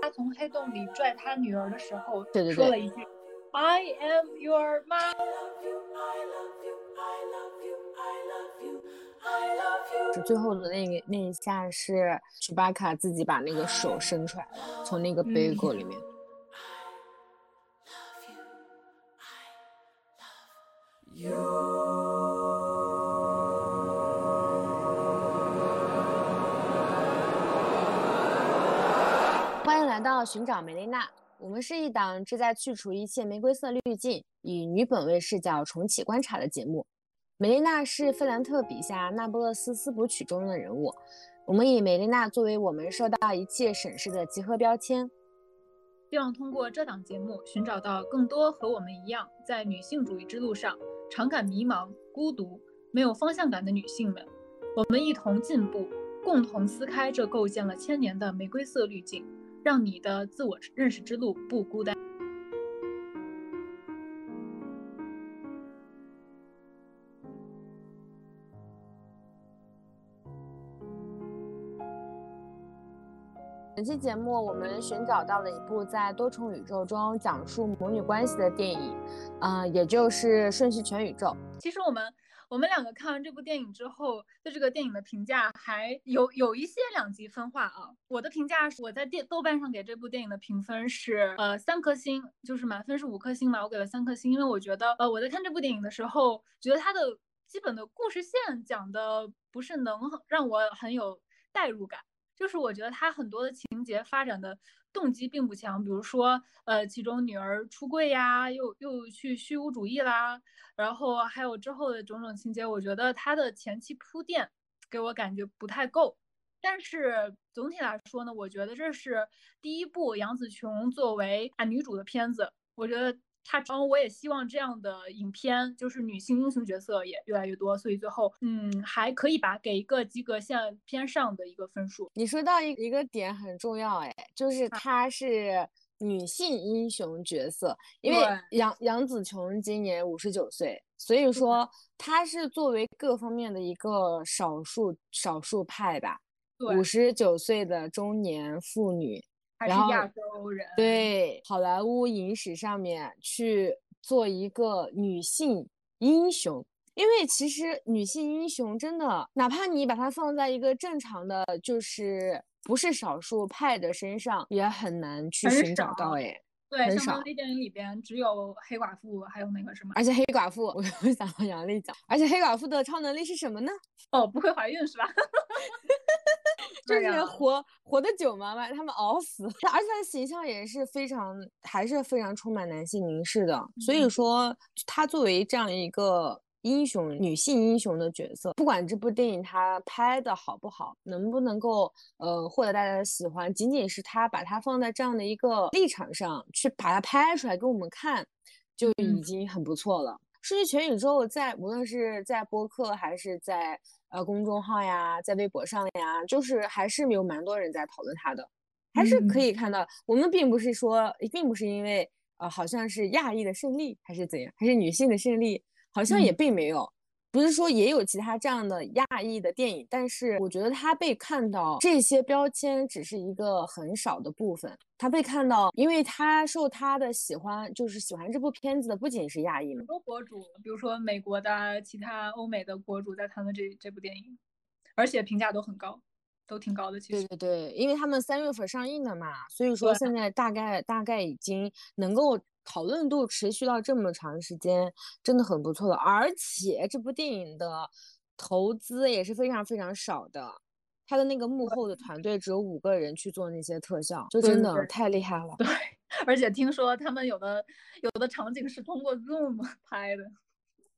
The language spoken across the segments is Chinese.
他从黑洞里拽他女儿的时候，对对对说了一句 “I am your mom”。是最后的那个那一下是楚巴卡自己把那个手伸出来了，从那个杯果里面。欢到寻找梅丽娜，我们是一档旨在去除一切玫瑰色滤镜，以女本位视角重启观察的节目。梅丽娜是费兰特笔下那不勒斯四部曲中的人物，我们以梅丽娜作为我们受到一切审视的集合标签。希望通过这档节目，寻找到更多和我们一样，在女性主义之路上常感迷茫、孤独、没有方向感的女性们。我们一同进步，共同撕开这构建了千年的玫瑰色滤镜，让你的自我认识之路不孤单。本期节目，我们寻找到了一部在多重宇宙中讲述母女关系的电影，啊、也就是《瞬息全宇宙》。其实我们我们两个看完这部电影之后，对这个电影的评价还有有一些两极分化啊。我的评价是，我在电豆瓣上给这部电影的评分是呃三颗星，就是满分是五颗星嘛，我给了三颗星，因为我觉得呃我在看这部电影的时候，觉得它的基本的故事线讲的不是能让我很有代入感。就是我觉得它很多的情节发展的动机并不强，比如说，呃，其中女儿出柜呀，又又去虚无主义啦，然后还有之后的种种情节，我觉得他的前期铺垫给我感觉不太够。但是总体来说呢，我觉得这是第一部杨紫琼作为啊女主的片子，我觉得。他，然后我也希望这样的影片，就是女性英雄角色也越来越多，所以最后，嗯，还可以吧，给一个及格线偏上的一个分数。你说到一一个点很重要，哎，就是她是女性英雄角色，因为杨杨紫琼今年五十九岁，所以说她是作为各方面的一个少数少数派吧，五十九岁的中年妇女。还是亚洲人，对好莱坞影史上面去做一个女性英雄，因为其实女性英雄真的，哪怕你把它放在一个正常的，就是不是少数派的身上，也很难去寻找到。哎，对，很少。那电影里边只有黑寡妇，还有那个什么，而且黑寡妇，我想到杨丽讲，而且黑寡妇的超能力是什么呢？哦，不会怀孕是吧？就是活活得久嘛，把他们熬死。而且他的形象也是非常，还是非常充满男性凝视的。所以说，他作为这样一个英雄、女性英雄的角色，不管这部电影它拍的好不好，能不能够呃获得大家的喜欢，仅仅是它把它放在这样的一个立场上去把它拍出来给我们看，就已经很不错了。数据全宇宙在无论是在播客还是在。呃，公众号呀，在微博上呀，就是还是有蛮多人在讨论它的，还是可以看到。我们并不是说，并不是因为呃，好像是亚裔的胜利还是怎样，还是女性的胜利，好像也并没有。不是说也有其他这样的亚裔的电影，但是我觉得他被看到这些标签只是一个很少的部分。他被看到，因为他受他的喜欢，就是喜欢这部片子的不仅是亚裔很多博主，比如说美国的、其他欧美的博主在谈论这这部电影，而且评价都很高，都挺高的。其实对对对，因为他们三月份上映的嘛，所以说现在大概大概已经能够。讨论度持续到这么长时间，真的很不错了。而且这部电影的投资也是非常非常少的，他的那个幕后的团队只有五个人去做那些特效，就真的太厉害了。对，而且听说他们有的有的场景是通过 Zoom 拍的。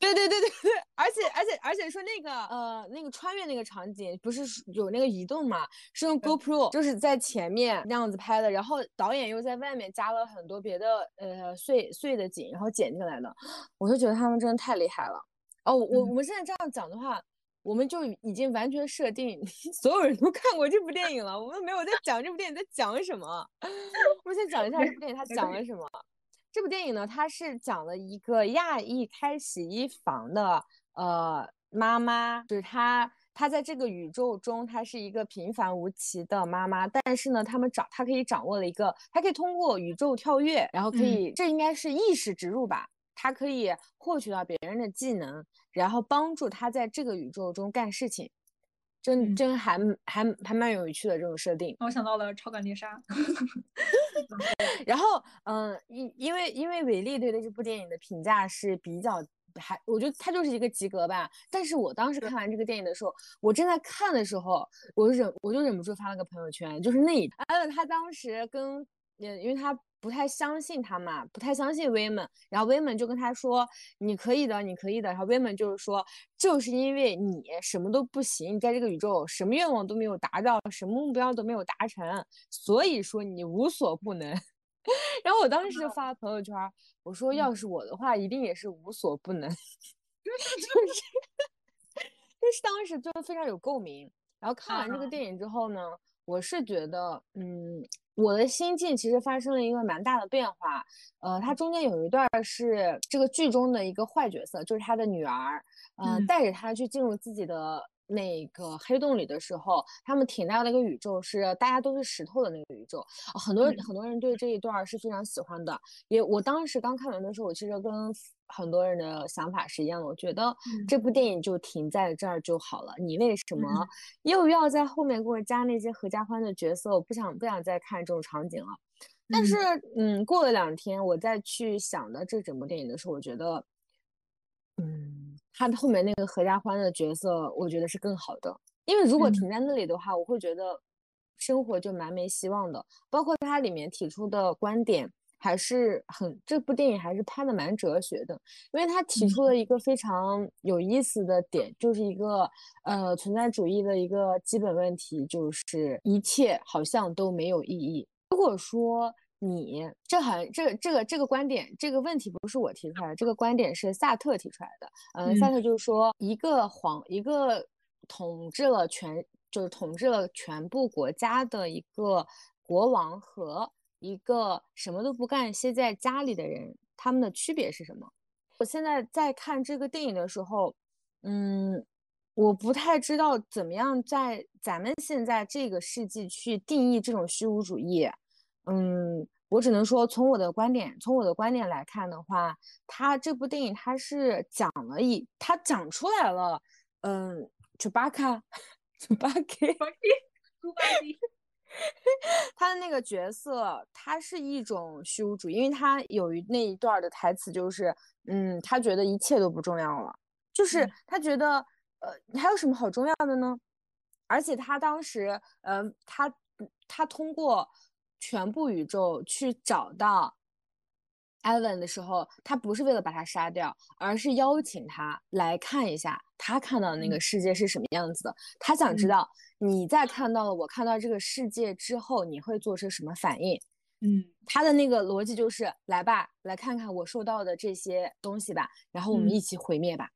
对对对对对，而且而且而且说那个呃那个穿越那个场景不是有那个移动嘛，是用 GoPro 就是在前面那样子拍的，然后导演又在外面加了很多别的呃碎碎的景，然后剪进来的，我就觉得他们真的太厉害了。哦，我我们现在这样讲的话，我们就已经完全设定 所有人都看过这部电影了，我们没有在讲这部电影在讲什么，我们先讲一下这部电影它讲了什么。这部电影呢，它是讲了一个亚裔开洗衣房的呃妈妈，就是她她在这个宇宙中，她是一个平凡无奇的妈妈，但是呢，他们掌她可以掌握了一个，她可以通过宇宙跳跃，然后可以，这应该是意识植入吧，她可以获取到别人的技能，然后帮助她在这个宇宙中干事情。真真还还还蛮有趣的这种设定，我想到了超感猎杀。然后，嗯，因因为因为伟丽对的这部电影的评价是比较还，我觉得它就是一个及格吧。但是我当时看完这个电影的时候，我正在看的时候，我忍我就忍不住发了个朋友圈，就是那还有他当时跟，因为他。不太相信他嘛，不太相信 Women，，然后 Women 就跟他说：“你可以的，你可以的。”然后 Women 就是说：“就是因为你什么都不行，在这个宇宙什么愿望都没有达到，什么目标都没有达成，所以说你无所不能。”然后我当时就发了朋友圈，我说：“要是我的话，一定也是无所不能。”就是，就是当时就非常有共鸣。然后看完这个电影之后呢，我是觉得，嗯。我的心境其实发生了一个蛮大的变化，呃，它中间有一段是这个剧中的一个坏角色，就是他的女儿，嗯，带着他去进入自己的那个黑洞里的时候，他们停到那个宇宙是大家都是石头的那个宇宙，很多很多人对这一段是非常喜欢的，也我当时刚看完的时候，我其实跟。很多人的想法是一样的，我觉得这部电影就停在这儿就好了。你为什么又要在后面给我加那些合家欢的角色？我不想不想再看这种场景了。但是，嗯，过了两天，我再去想的这整部电影的时候，我觉得，嗯，他后面那个合家欢的角色，我觉得是更好的。因为如果停在那里的话，我会觉得生活就蛮没希望的。包括他里面提出的观点。还是很这部电影还是拍的蛮哲学的，因为他提出了一个非常有意思的点，就是一个呃存在主义的一个基本问题，就是一切好像都没有意义。如果说你这好像这这个这个观点这个问题不是我提出来的，这个观点是萨特提出来的。嗯，萨特就是说一个皇一个统治了全就是统治了全部国家的一个国王和。一个什么都不干歇在家里的人，他们的区别是什么？我现在在看这个电影的时候，嗯，我不太知道怎么样在咱们现在这个世纪去定义这种虚无主义。嗯，我只能说从我的观点，从我的观点来看的话，他这部电影他是讲了一，他讲出来了，嗯，猪八戒，猪八戒，猪八戒。他的那个角色，他是一种虚无主义，因为他有一那一段的台词就是，嗯，他觉得一切都不重要了，就是他觉得，呃，还有什么好重要的呢？而且他当时，呃，他他通过全部宇宙去找到。艾文的时候，他不是为了把他杀掉，而是邀请他来看一下他看到的那个世界是什么样子的。他想知道你在看到了我看到这个世界之后，你会做出什么反应？嗯，他的那个逻辑就是来吧，来看看我收到的这些东西吧，然后我们一起毁灭吧。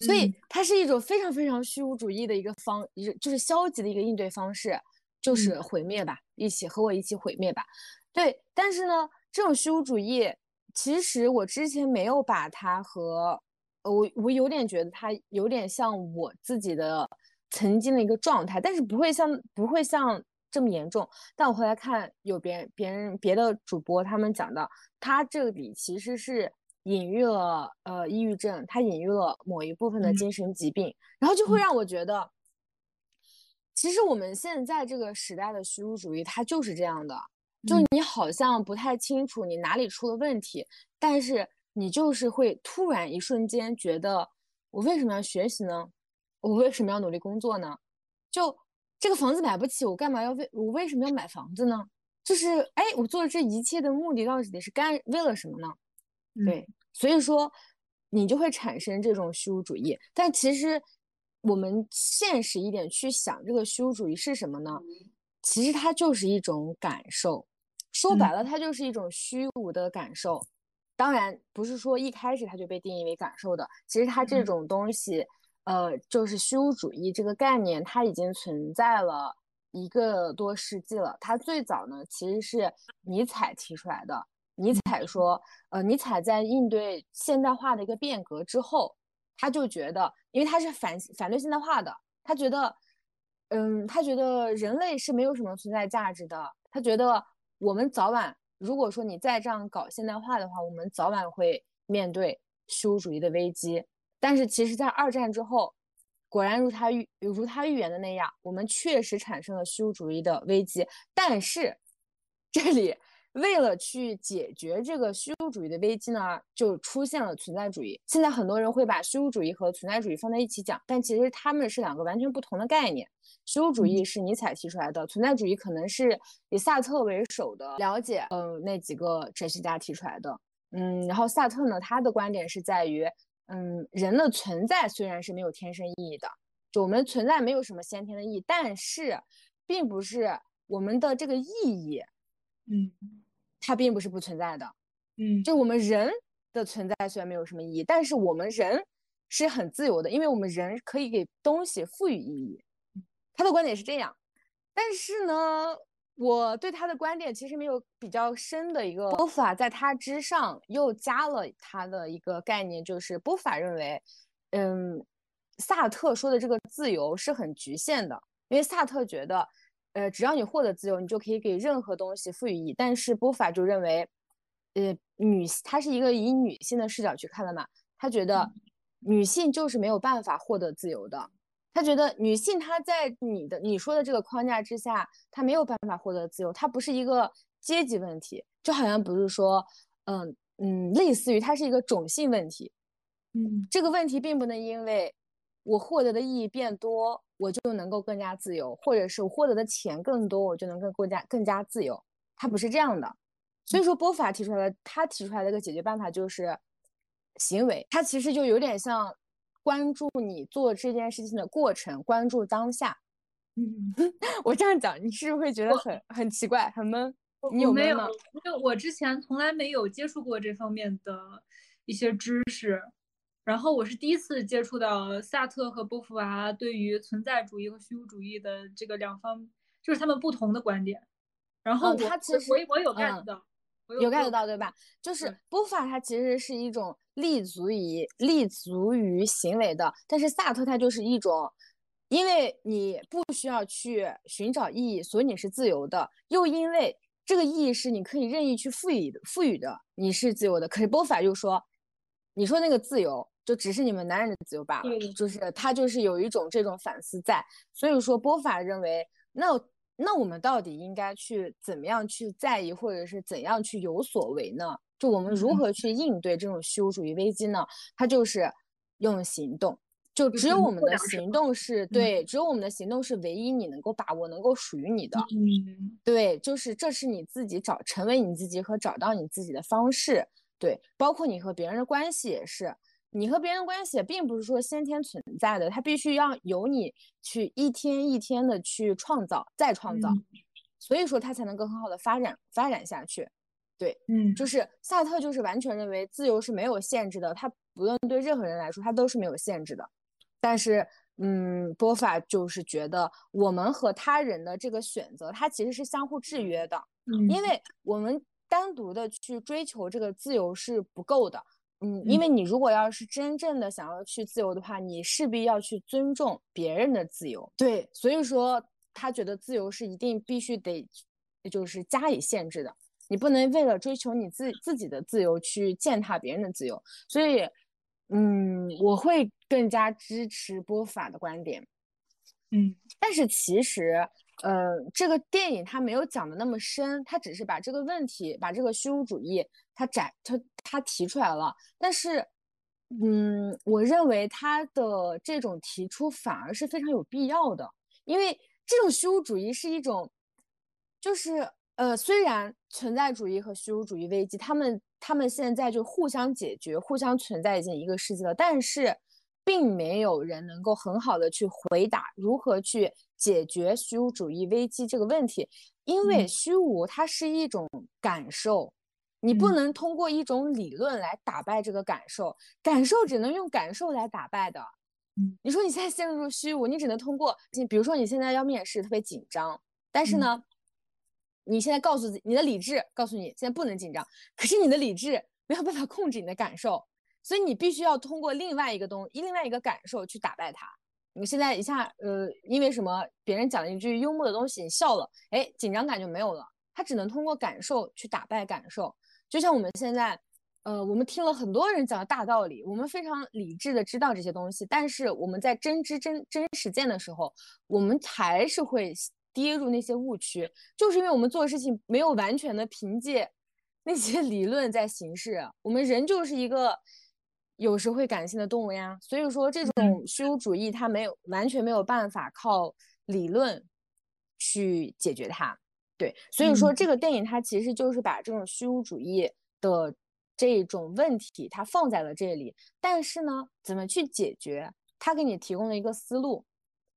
所以它是一种非常非常虚无主义的一个方，就是消极的一个应对方式，就是毁灭吧，一起和我一起毁灭吧。对，但是呢，这种虚无主义。其实我之前没有把它和，我我有点觉得它有点像我自己的曾经的一个状态，但是不会像不会像这么严重。但我后来看有别人别人别的主播他们讲到，他这里其实是隐喻了呃抑郁症，他隐喻了某一部分的精神疾病，然后就会让我觉得，其实我们现在这个时代的虚无主义，它就是这样的。就你好像不太清楚你哪里出了问题，但是你就是会突然一瞬间觉得，我为什么要学习呢？我为什么要努力工作呢？就这个房子买不起，我干嘛要为我为什么要买房子呢？就是哎，我做这一切的目的到底是干为了什么呢？对，所以说你就会产生这种虚无主义。但其实我们现实一点去想，这个虚无主义是什么呢？其实它就是一种感受。说白了，它就是一种虚无的感受。当然，不是说一开始它就被定义为感受的。其实它这种东西，呃，就是虚无主义这个概念，它已经存在了一个多世纪了。它最早呢，其实是尼采提出来的。尼采说，呃，尼采在应对现代化的一个变革之后，他就觉得，因为他是反反对现代化的。他觉得，嗯，他觉得人类是没有什么存在价值的。他觉得我们早晚，如果说你再这样搞现代化的话，我们早晚会面对虚无主义的危机。但是其实，在二战之后，果然如他预如他预言的那样，我们确实产生了虚无主义的危机。但是这里。为了去解决这个虚无主义的危机呢，就出现了存在主义。现在很多人会把虚无主义和存在主义放在一起讲，但其实他们是两个完全不同的概念。虚无主义是尼采提出来的，存在主义可能是以萨特为首的了解，嗯，那几个哲学家提出来的。嗯，然后萨特呢，他的观点是在于，嗯，人的存在虽然是没有天生意义的，就我们存在没有什么先天的意义，但是并不是我们的这个意义，嗯。它并不是不存在的，嗯，就我们人的存在虽然没有什么意义，但是我们人是很自由的，因为我们人可以给东西赋予意义。他的观点是这样，但是呢，我对他的观点其实没有比较深的一个波法，在他之上又加了他的一个概念，就是波法认为，嗯，萨特说的这个自由是很局限的，因为萨特觉得。呃，只要你获得自由，你就可以给任何东西赋予意义。但是波法就认为，呃，女她是一个以女性的视角去看的嘛，她觉得女性就是没有办法获得自由的。她觉得女性她在你的你说的这个框架之下，她没有办法获得自由。它不是一个阶级问题，就好像不是说，嗯嗯，类似于它是一个种姓问题。嗯，这个问题并不能因为我获得的意义变多。我就能够更加自由，或者是我获得的钱更多，我就能更更加更加自由。它不是这样的，所以说波法提出来的，他提出来的一个解决办法就是行为。他其实就有点像关注你做这件事情的过程，关注当下。嗯，我这样讲，你是不是会觉得很很奇怪，很闷？你有没有？因为我之前从来没有接触过这方面的一些知识。然后我是第一次接触到萨特和波伏娃对于存在主义和虚无主义的这个两方，就是他们不同的观点。然后他其实我我有 get 到，有 get 到对吧？就是波伏娃它其实是一种立足于立足于行为的，但是萨特它就是一种，因为你不需要去寻找意义，所以你是自由的；又因为这个意义是你可以任意去赋予的，赋予的，你是自由的。可是波伏娃又说，你说那个自由。就只是你们男人的自由罢了，就是他就是有一种这种反思在，所以说波法认为，那那我们到底应该去怎么样去在意，或者是怎样去有所为呢？就我们如何去应对这种虚无主义危机呢？他就是用行动，就只有我们的行动是对，只有我们的行动是唯一你能够把握、能够属于你的。嗯，对，就是这是你自己找成为你自己和找到你自己的方式。对，包括你和别人的关系也是。你和别人关系并不是说先天存在的，它必须要由你去一天一天的去创造，再创造，所以说它才能够很好的发展发展下去。对，嗯，就是萨特就是完全认为自由是没有限制的，他不论对任何人来说，他都是没有限制的。但是，嗯，波法就是觉得我们和他人的这个选择，它其实是相互制约的，因为我们单独的去追求这个自由是不够的。嗯，因为你如果要是真正的想要去自由的话，你势必要去尊重别人的自由。对，所以说他觉得自由是一定必须得，就是加以限制的。你不能为了追求你自自己的自由去践踏别人的自由。所以，嗯，我会更加支持波法的观点。嗯，但是其实。呃，这个电影它没有讲的那么深，它只是把这个问题，把这个虚无主义，它展，它它提出来了。但是，嗯，我认为他的这种提出反而是非常有必要的，因为这种虚无主义是一种，就是呃，虽然存在主义和虚无主义危机，他们他们现在就互相解决，互相存在已经一个世纪了，但是。并没有人能够很好的去回答如何去解决虚无主义危机这个问题，因为虚无它是一种感受，你不能通过一种理论来打败这个感受，感受只能用感受来打败的。嗯，你说你现在陷入虚无，你只能通过，你比如说你现在要面试，特别紧张，但是呢，你现在告诉自己，你的理智告诉你现在不能紧张，可是你的理智没有办法控制你的感受。所以你必须要通过另外一个东，另外一个感受去打败它。你现在一下呃，因为什么别人讲了一句幽默的东西，你笑了，哎，紧张感就没有了。他只能通过感受去打败感受，就像我们现在，呃，我们听了很多人讲的大道理，我们非常理智的知道这些东西，但是我们在真知真真实践的时候，我们还是会跌入那些误区，就是因为我们做事情没有完全的凭借那些理论在行事，我们人就是一个有时会感性的动物呀，所以说这种虚无主义它没有完全没有办法靠理论去解决它。对，所以说这个电影它其实就是把这种虚无主义的这种问题它放在了这里，但是呢，怎么去解决？它给你提供了一个思路，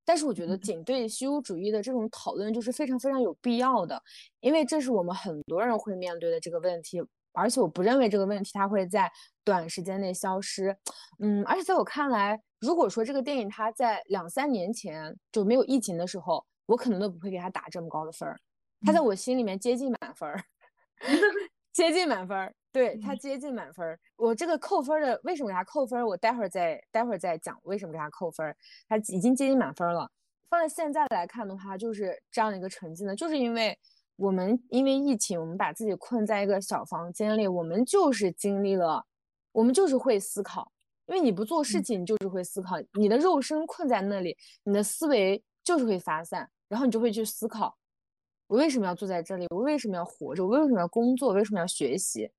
但是我觉得仅对虚无主义的这种讨论就是非常非常有必要的，因为这是我们很多人会面对的这个问题，而且我不认为这个问题它会在短时间内消失。嗯，而且在我看来，如果说这个电影它在两三年前就没有疫情的时候，我可能都不会给它打这么高的分儿。他在我心里面接近满分儿，接近满分儿，对他接近满分儿。我这个扣分的为什么给他扣分？我待会儿再待会儿再讲为什么给他扣分。他已经接近满分了。放在现在来看的话，就是这样的一个成绩呢，就是因为我们因为疫情，我们把自己困在一个小房间里，我们就是经历了，我们就是会思考。因为你不做事情，你就是会思考。你的肉身困在那里，你的思维就是会发散，然后你就会去思考。我为什么要坐在这里？我为什么要活着？我为什么要工作？为什么要学习？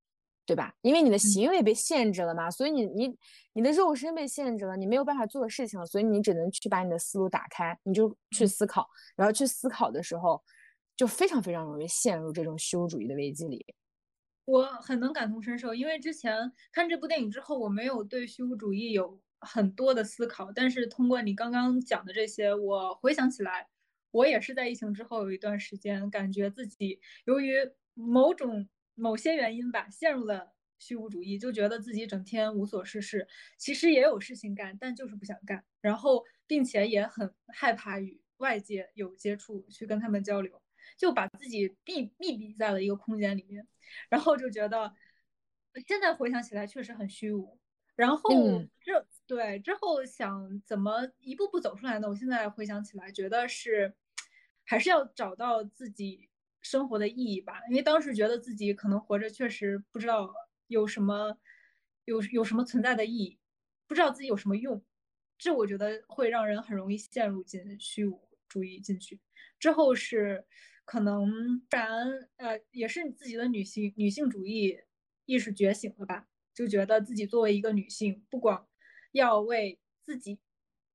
对吧？因为你的行为被限制了嘛，所以你你你的肉身被限制了，你没有办法做事情了，所以你只能去把你的思路打开，你就去思考，然后去思考的时候，就非常非常容易陷入这种虚无主义的危机里。我很能感同身受，因为之前看这部电影之后，我没有对虚无主义有很多的思考，但是通过你刚刚讲的这些，我回想起来。我也是在疫情之后有一段时间，感觉自己由于某种某些原因吧，陷入了虚无主义，就觉得自己整天无所事事，其实也有事情干，但就是不想干，然后并且也很害怕与外界有接触，去跟他们交流，就把自己闭密闭在了一个空间里面，然后就觉得现在回想起来确实很虚无，然后这。对，之后想怎么一步步走出来呢？我现在回想起来，觉得是还是要找到自己生活的意义吧。因为当时觉得自己可能活着确实不知道有什么有有什么存在的意义，不知道自己有什么用，这我觉得会让人很容易陷入进虚无主义进去。之后是可能不然呃，也是你自己的女性女性主义意识觉醒了吧，就觉得自己作为一个女性，不光要为自己，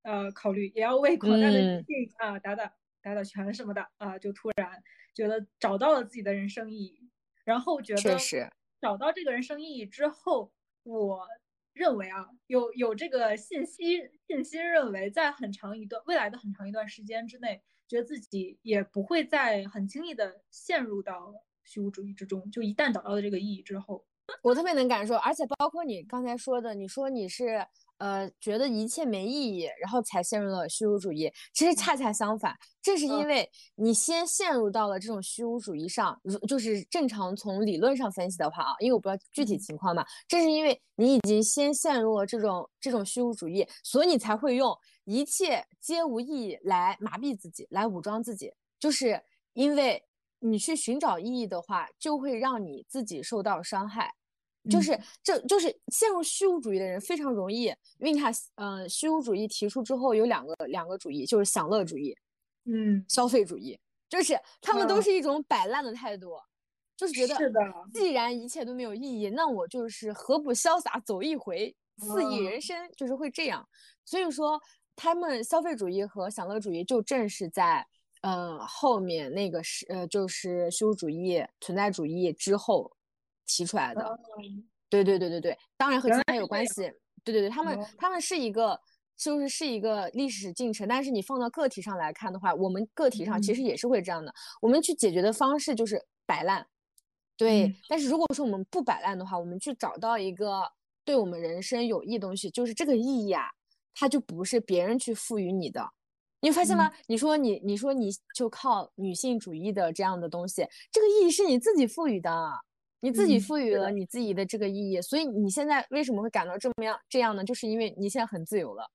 呃，考虑，也要为广大的女性啊打打打打拳什么的啊，就突然觉得找到了自己的人生意义，然后觉得找到这个人生意义之后，我认为啊，有有这个信息信息认为，在很长一段未来的很长一段时间之内，觉得自己也不会再很轻易的陷入到虚无主义之中，就一旦找到了这个意义之后，我特别能感受，而且包括你刚才说的，你说你是。呃，觉得一切没意义，然后才陷入了虚无主义。其实恰恰相反，正是因为你先陷入到了这种虚无主义上，如就是正常从理论上分析的话啊，因为我不知道具体情况嘛，正是因为你已经先陷入了这种这种虚无主义，所以你才会用一切皆无意义来麻痹自己，来武装自己。就是因为你去寻找意义的话，就会让你自己受到伤害。就是这就是陷入虚无主义的人非常容易，因为你看，嗯，虚无主义提出之后有两个两个主义，就是享乐主义，嗯，消费主义，就是他们都是一种摆烂的态度，就是觉得，是的，既然一切都没有意义，那我就是何不潇洒走一回，肆意人生，就是会这样。所以说，他们消费主义和享乐主义就正是在，嗯，后面那个是，呃，就是虚无主义、存在主义之后。提出来的，对对对对对，当然和今天有关系。对对对，他们他们是一个，就是是一个历史进程。但是你放到个体上来看的话，我们个体上其实也是会这样的。我们去解决的方式就是摆烂，对。但是如果说我们不摆烂的话，我们去找到一个对我们人生有益东西，就是这个意义啊，它就不是别人去赋予你的。你发现吗？你说你你说你就靠女性主义的这样的东西，这个意义是你自己赋予的。你自己赋予了你自己的这个意义，所以你现在为什么会感到这么样这样呢？就是因为你现在很自由了，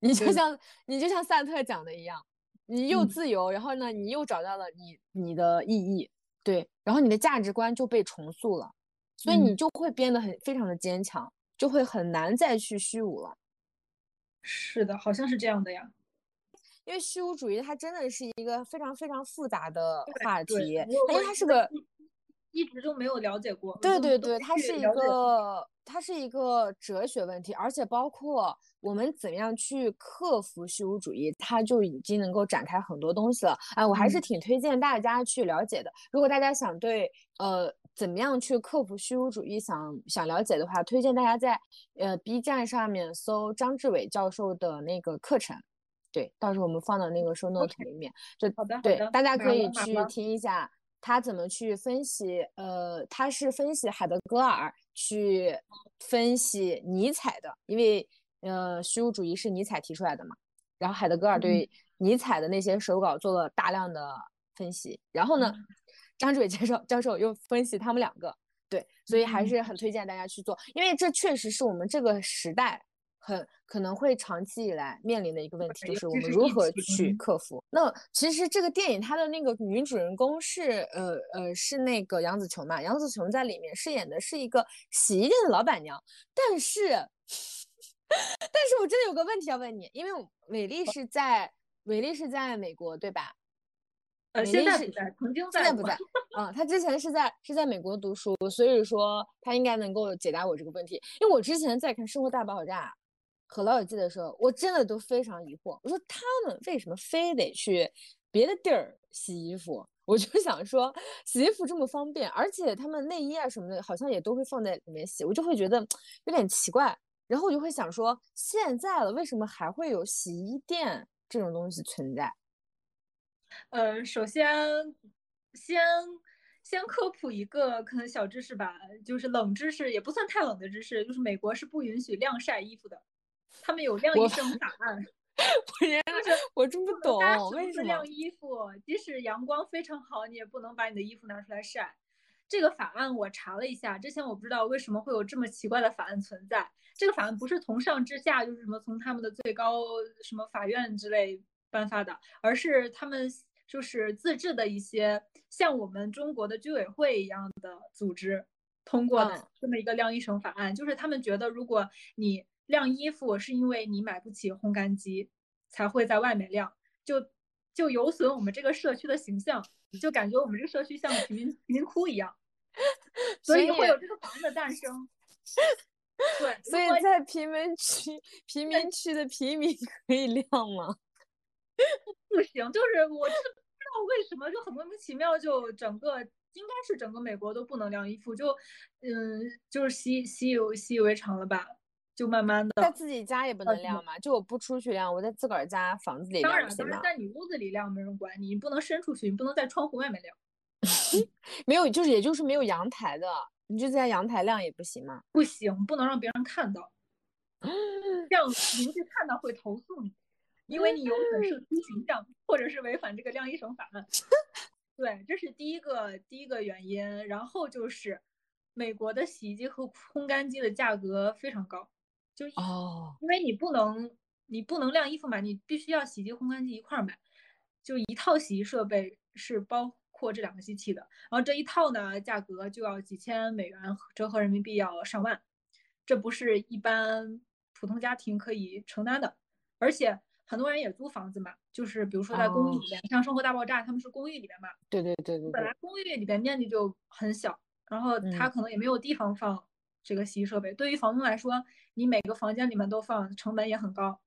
你就像你就像萨特讲的一样，你又自由，然后呢，你又找到了你你的意义，对，然后你的价值观就被重塑了，所以你就会变得很非常的坚强，就会很难再去虚无了。是的，好像是这样的呀。因为虚无主义它真的是一个非常非常复杂的话题，因为它是个一直就没有了解过。对对对，它是一个它是一个哲学问题，而且包括我们怎样去克服虚无主义，它就已经能够展开很多东西了。哎，我还是挺推荐大家去了解的。如果大家想对呃怎么样去克服虚无主义想想了解的话，推荐大家在呃 B 站上面搜张志伟教授的那个课程。对，到时候我们放到那个 show note 里面，就好的对，大家可以去听一下他怎么去分析。呃，他是分析海德格尔，去分析尼采的，因为呃，虚无主义是尼采提出来的嘛。然后海德格尔对尼采的那些手稿做了大量的分析，然后呢，张志伟教授教授又分析他们两个，对，所以还是很推荐大家去做，因为这确实是我们这个时代。很可能会长期以来面临的一个问题，就是我们如何去克服。那其实这个电影它的那个女主人公是呃呃是那个杨紫琼嘛？杨紫琼在里面饰演的是一个洗衣店的老板娘。但是，但是我真的有个问题要问你，因为伟丽是在伟丽是在美国对吧？呃，现在不在，曾经在，现在不在。嗯，他之前是在是在美国读书，所以说他应该能够解答我这个问题。因为我之前在看《生活大爆炸》。和老友记的时候，我真的都非常疑惑。我说他们为什么非得去别的地儿洗衣服？我就想说，洗衣服这么方便，而且他们内衣啊什么的，好像也都会放在里面洗，我就会觉得 有点奇怪。然后我就会想说，现在了，为什么还会有洗衣店这种东西存在？呃，首先先先科普一个可能小知识吧，就是冷知识，也不算太冷的知识，就是美国是不允许晾晒衣服的。他们有晾衣绳法案，我真是我真不懂为什么晾衣服，即使阳光非常好，你也不能把你的衣服拿出来晒。这个法案我查了一下，之前我不知道为什么会有这么奇怪的法案存在。这个法案不是从上至下，就是什么从他们的最高什么法院之类颁发的，而是他们就是自治的一些像我们中国的居委会一样的组织通过的这么一个晾衣绳法案，就是他们觉得如果你。晾衣服是因为你买不起烘干机，才会在外面晾，就就有损我们这个社区的形象，就感觉我们这个社区像贫民贫民窟一样，所以会有这个房子的诞生。对，所以在贫民区，贫民区的平民 可以晾吗？不行，就是我是不知道为什么，就很莫名其妙，就整个应该是整个美国都不能晾衣服，就嗯，就是习习以习以为常了吧。就慢慢的，在自己家也不能晾嘛，就我不出去晾，我在自个儿家房子里晾当然，当然在你屋子里晾没人管你，你不能伸出去，你不能在窗户外面晾。没有，就是也就是没有阳台的，你就在阳台晾也不行吗？不行，不能让别人看到，这样邻居看到会投诉你，因为你有损社区形象，或者是违反这个晾衣绳法 案。对，这是第一个第一个原因，然后就是美国的洗衣机和烘干机的价格非常高。就哦，因为你不能，你不能晾衣服嘛，你必须要洗衣机、烘干机一块儿买，就一套洗衣设备是包括这两个机器的，然后这一套呢，价格就要几千美元，折合人民币要上万，这不是一般普通家庭可以承担的，而且很多人也租房子嘛，就是比如说在公寓里面，像《生活大爆炸》他们是公寓里面嘛，对对对对，本来公寓里边面积就很小，然后他可能也没有地方放。这个洗衣设备对于房东来说，你每个房间里面都放，成本也很高。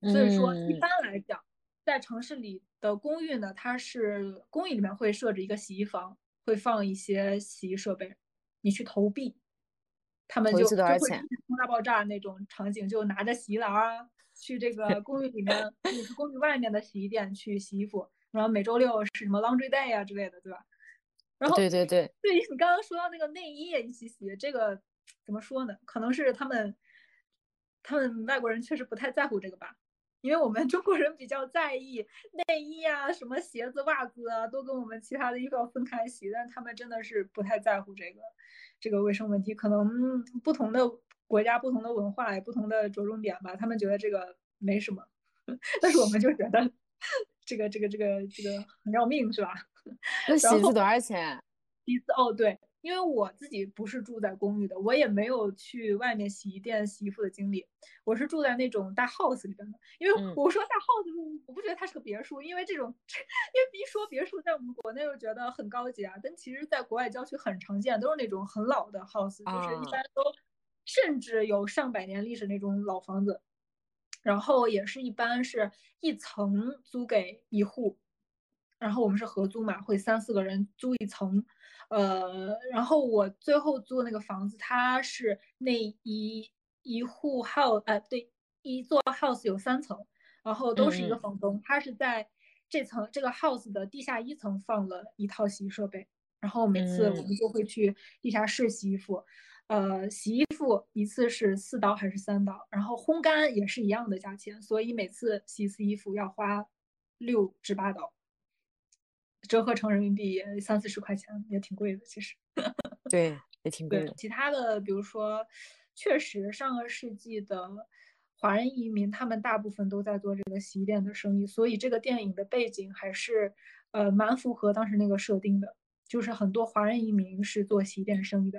所以说，一般来讲，在城市里的公寓呢，它是公寓里面会设置一个洗衣房，会放一些洗衣设备，你去投币，他们就就会大爆炸那种场景，就拿着洗衣篮啊，去这个公寓里面，就是公寓外面的洗衣店去洗衣服，然后每周六是什么 laundry day 啊之类的，对吧？然后对对对，对你刚刚说到那个内衣一起洗，这个。怎么说呢？可能是他们，他们外国人确实不太在乎这个吧，因为我们 中国人比较在意内衣啊，什么鞋子、袜子啊，都跟我们其他的衣服要分开洗，但他们真的是不太在乎这个这个卫生问题。可能不同的国家、不同的文化、不同的着重点吧，他们觉得这个没什么。但是我们就觉得这个这个这个这个很要命，是吧？那洗一次多少钱？洗一次哦，对。因为我自己不是住在公寓的，我也没有去外面洗衣店洗衣服的经历。我是住在那种大 house 里边的。因为我说大 house，我不觉得它是个别墅，因为这种，因为一说别墅，在我们国内又觉得很高级啊。但其实，在国外郊区很常见，都是那种很老的 house，就是一般都甚至有上百年历史那种老房子。然后也是一般是一层租给一户，然后我们是合租嘛，会三四个人租一层。呃，然后我最后租的那个房子，它是那一一户 house，呃，对，一座 house 有三层，然后都是一个房东，他是在这层这个 house 的地下一层放了一套洗衣设备，然后每次我们就会去地下室洗衣服，呃，洗衣服一次是四刀还是三刀，然后烘干也是一样的价钱，所以每次洗一次衣服要花六至八刀。折合成人民币也三四十块钱，也挺贵的。其实，对，也挺贵的。其他的，比如说，确实上个世纪的华人移民，他们大部分都在做这个洗衣店的生意，所以这个电影的背景还是呃蛮符合当时那个设定的，就是很多华人移民是做洗衣店生意的。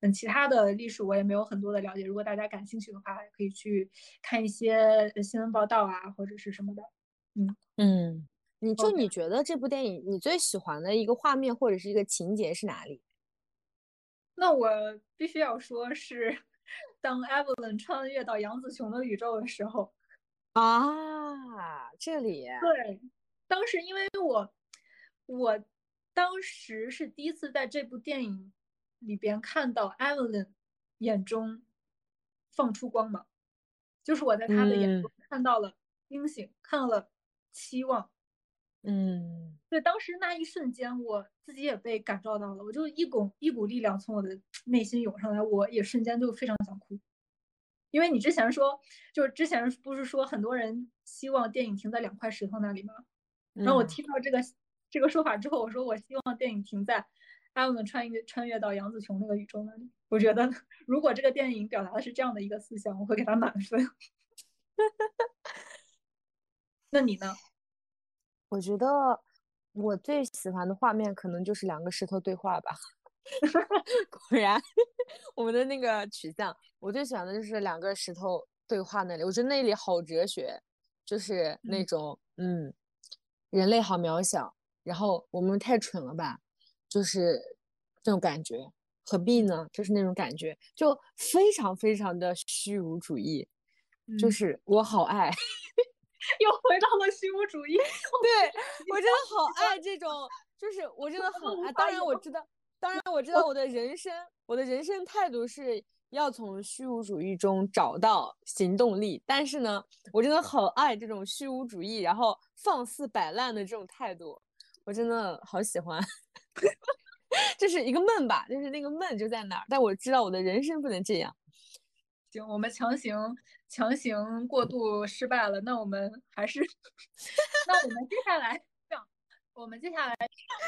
嗯，其他的历史我也没有很多的了解，如果大家感兴趣的话，可以去看一些新闻报道啊，或者是什么的。嗯嗯。你就你觉得这部电影你最喜欢的一个画面或者是一个情节是哪里？那我必须要说是当 Evelyn 穿越到杨紫琼的宇宙的时候啊，这里对，当时因为我我当时是第一次在这部电影里边看到 Evelyn 眼中放出光芒，就是我在她的眼中看到了星星，看到了期望。嗯，对，当时那一瞬间，我自己也被感召到了，我就一股一股力量从我的 内心涌上来，我也瞬间就非常想哭。因为你之前说，就是之前不是说很多人希望电影停在两块石头那里吗？然后我听到这个这个说法之后，我说我希望电影停在艾文穿越穿越到杨紫琼那个宇宙那里。我觉得 如果这个电影表达的是这样的一个思想，我会给他满分。那你呢？我觉得我最喜欢的画面可能就是两个石头对话吧。果然，我们的那个取向，我最喜欢的就是两个石头对话那里。我觉得那里好哲学，就是那种嗯，人类好渺小，然后我们太蠢了吧，就是这种感觉。何必呢？就是那种感觉，就非常非常的虚无主义，就是我好爱。又回到了虚无主义，对我真的好爱这种，就是我真的很爱。当然我知道，当然我知道我的人生，我的人生态度是要从虚无主义中找到行动力。但是呢，我真的好爱这种虚无主义，然后放肆摆烂的这种态度，我真的好喜欢。这是一个梦吧，就是那个梦就在那儿，但我知道我的人生不能这样。行，我们强行强行过度失败了，那我们还是，那我们接下来这样，我们接下来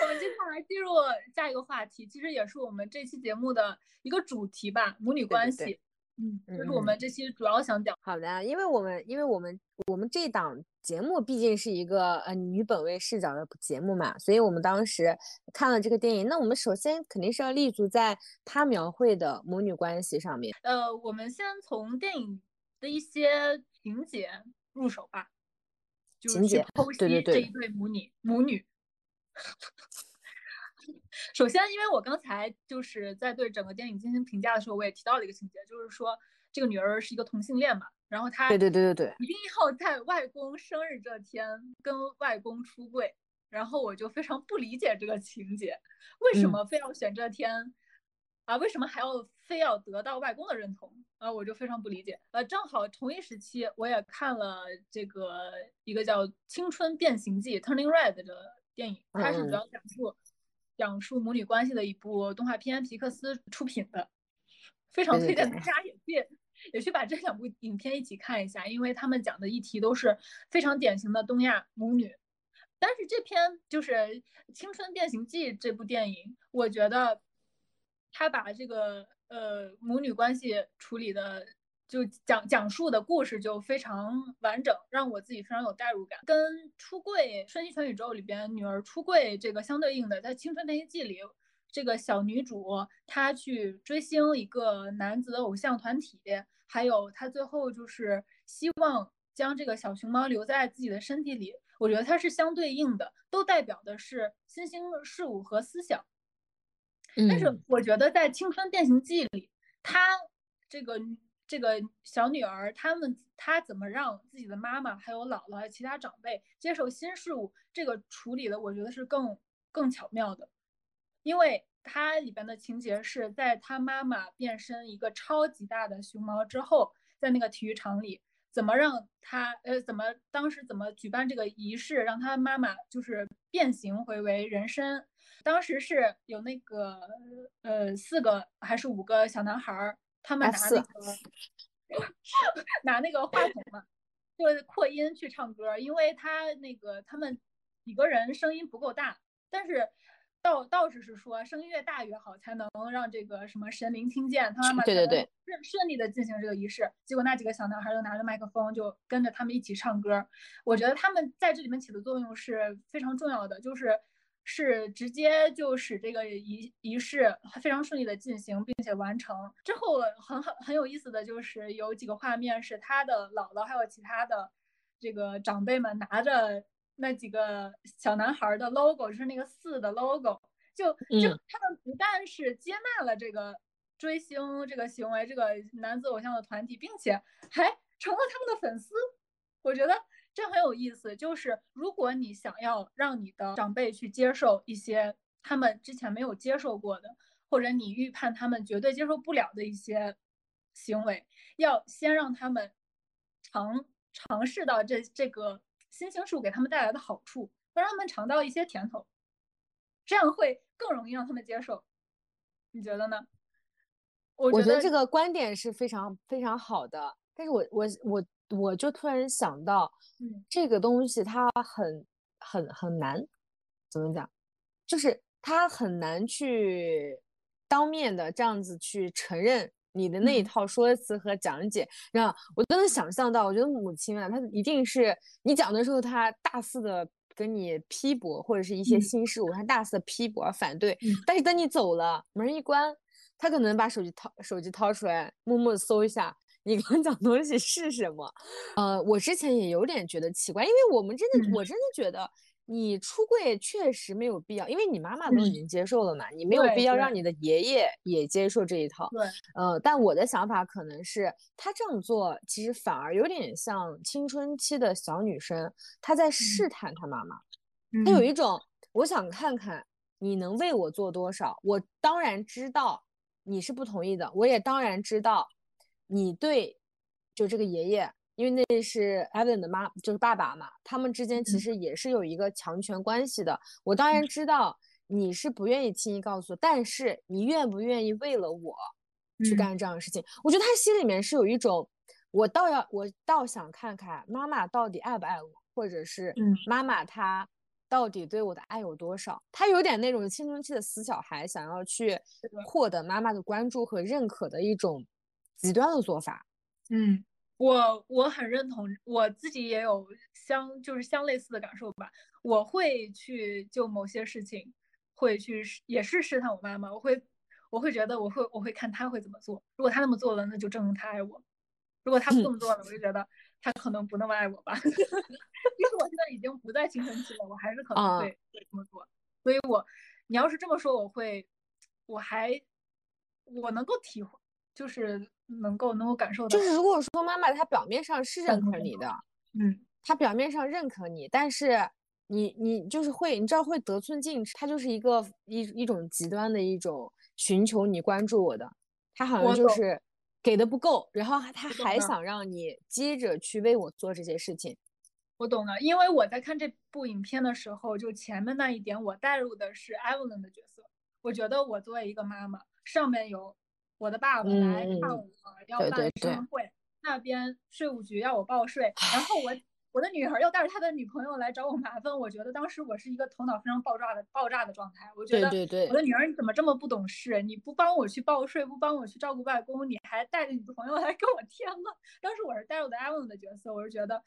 我们接下来进入下一个话题，其实也是我们这期节目的一个主题吧，母女关系。嗯，这是我们这期主要想讲。好的，因为我们因为我们我们这档节目毕竟是一个呃女本位视角的节目嘛，所以我们当时看了这个电影，那我们首先肯定是要立足在他描绘的母女关系上面。呃，我们先从电影的一些情节入手吧，情节剖析这一对母女母女。首先，因为我刚才就是在对整个电影进行评价的时候，我也提到了一个情节，就是说这个女儿是一个同性恋嘛，然后她对对对对对，一定要在外公生日这天跟外公出柜，然后我就非常不理解这个情节，为什么非要选这天啊？为什么还要非要得到外公的认同啊？我就非常不理解。呃，正好同一时期我也看了这个一个叫《青春变形记》（Turning Red） 的电影，它是主要讲述。讲述母女关系的一部动画片，皮克斯出品的，非常推荐大家也去也去把这两部影片一起看一下，因为他们讲的议题都是非常典型的东亚母女。但是这篇就是《青春变形记》这部电影，我觉得他把这个呃母女关系处理的就讲讲述的故事就非常完整，让我自己非常有代入感。跟出柜《瞬息全宇宙》里边女儿出柜这个相对应的，在《青春变形记》里，这个小女主她去追星一个男子偶像团体，还有她最后就是希望将这个小熊猫留在自己的身体里。我觉得它是相对应的，都代表的是新兴事物和思想。但是我觉得在《青春变形记》里，她这个。这个小女儿，他们她怎么让自己的妈妈、还有姥姥、其他长辈接受新事物？这个处理的，我觉得是更更巧妙的，因为它里边的情节是在她妈妈变身一个超级大的熊猫之后，在那个体育场里，怎么让她呃，怎么当时怎么举办这个仪式，让她妈妈就是变形回为人身？当时是有那个呃四个还是五个小男孩儿。他们拿那个拿那个话筒嘛，就是扩音去唱歌，因为他那个他们几个人声音不够大，但是道道士是说声音越大越好，才能让这个什么神灵听见，他妈妈对对对顺顺利的进行这个仪式。结果那几个小男孩就拿着麦克风，就跟着他们一起唱歌。我觉得他们在这里面起的作用是非常重要的，就是。是直接就使这个仪仪式非常顺利的进行，并且完成。之后，很很很有意思的就是有几个画面是他的姥姥还有其他的这个长辈们拿着那几个小男孩的 logo，就是那个四的 logo，就就他们不但是接纳了这个追星这个行为，这个男子偶像的团体，并且还成了他们的粉丝，我觉得。这很有意思，就是如果你想要让你的长辈去接受一些他们之前没有接受过的，或者你预判他们绝对接受不了的一些行为，要先让他们尝尝试到这这个新兴事物给他们带来的好处，让他们尝到一些甜头，这样会更容易让他们接受。你觉得呢？我觉得这个观点是非常非常好的，但是我我我。我就突然想到，嗯，这个东西它很很很难，怎么讲？就是它很难去当面的这样子去承认你的那一套说辞和讲解。然后我都能想象到，我觉得母亲啊，她一定是你讲的时候，她大肆的跟你批驳，或者是一些新事物，她大肆的批驳反对。但是等你走了，门一关，他可能把手机掏手机掏出来，默默搜一下。你刚讲东西是什么？呃，我之前也有点觉得奇怪，因为我们真的，我真的觉得你出柜确实没有必要，因为你妈妈都已经接受了嘛，你没有必要让你的爷爷也接受这一套。对，呃，但我的想法可能是，他这样做其实反而有点像青春期的小女生，她在试探她妈妈，她有一种我想看看你能为我做多少。我当然知道你是不同意的，我也当然知道。你对，就这个爷爷，因为那是 Evan 的妈，就是爸爸嘛，他们之间其实也是有一个强权关系的。我当然知道你是不愿意轻易告诉，但是你愿不愿意为了我去干这样的事情？我觉得他心里面是有一种，我倒要，我倒想看看妈妈到底爱不爱我，或者是妈妈她到底对我的爱有多少？他有点那种青春期的死小孩，想要去获得妈妈的关注和认可的一种。极端的做法，嗯，我我很认同，我自己也有相就是相类似的感受吧。我会去就某些事情，会去也是试探我妈妈，我会我会觉得我会我会看她会怎么做。如果她那么做了，那就证明她爱我；如果她不这么做了，我就觉得她可能不那么爱我吧。因为我现在已经不在青春期了，我还是可能会会这么做。所以，我你要是这么说，我会我还我能够体会，就是。能够能够感受到，就是如果说妈妈她表面上是认可你的，嗯，她表面上认可你，但是你你就是会，你知道会得寸进尺，她就是一个一一种极端的一种寻求你关注我的，她好像就是给的不够，然后她还想让你接着去为我做这些事情。我懂了，因为我在看这部影片的时候，就前面那一点，我带入的是 Evelyn 的角色，我觉得我作为一个妈妈，上面有。我的爸爸来看我，要办生日会，那边税务局要我报税，然后我我的女儿又带着她的女朋友来找我麻烦，我觉得当时我是一个头脑非常爆炸的爆炸的状态。我觉得对对对，我的女儿你怎么这么不懂事？你不帮我去报税，不帮我去照顾外公，你还带着你的朋友来跟我添乱。当时我是带入的艾文的角色，我是觉得。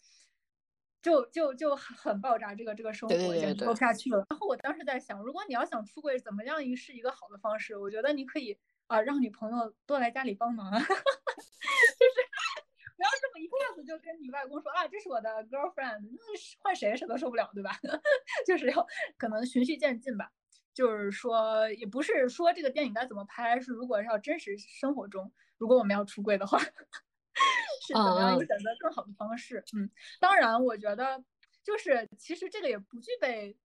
就就就很爆炸，这个这个生活已经过不下去了。然后我当时在想，如果你要想出柜，怎么样一是一个好的方式？我觉得你可以啊，让女朋友多来家里帮忙，就是不要这么一下子就跟你外公说啊，这是我的 girlfriend，那换谁谁都受不了，对吧？就是要可能循序渐进吧。就是说，也不是说这个电影该怎么拍，是如果要真实生活中，如果我们要出柜的话。是怎么样一个选择更好的方式？嗯，当然，我觉得就是其实这个也不具备，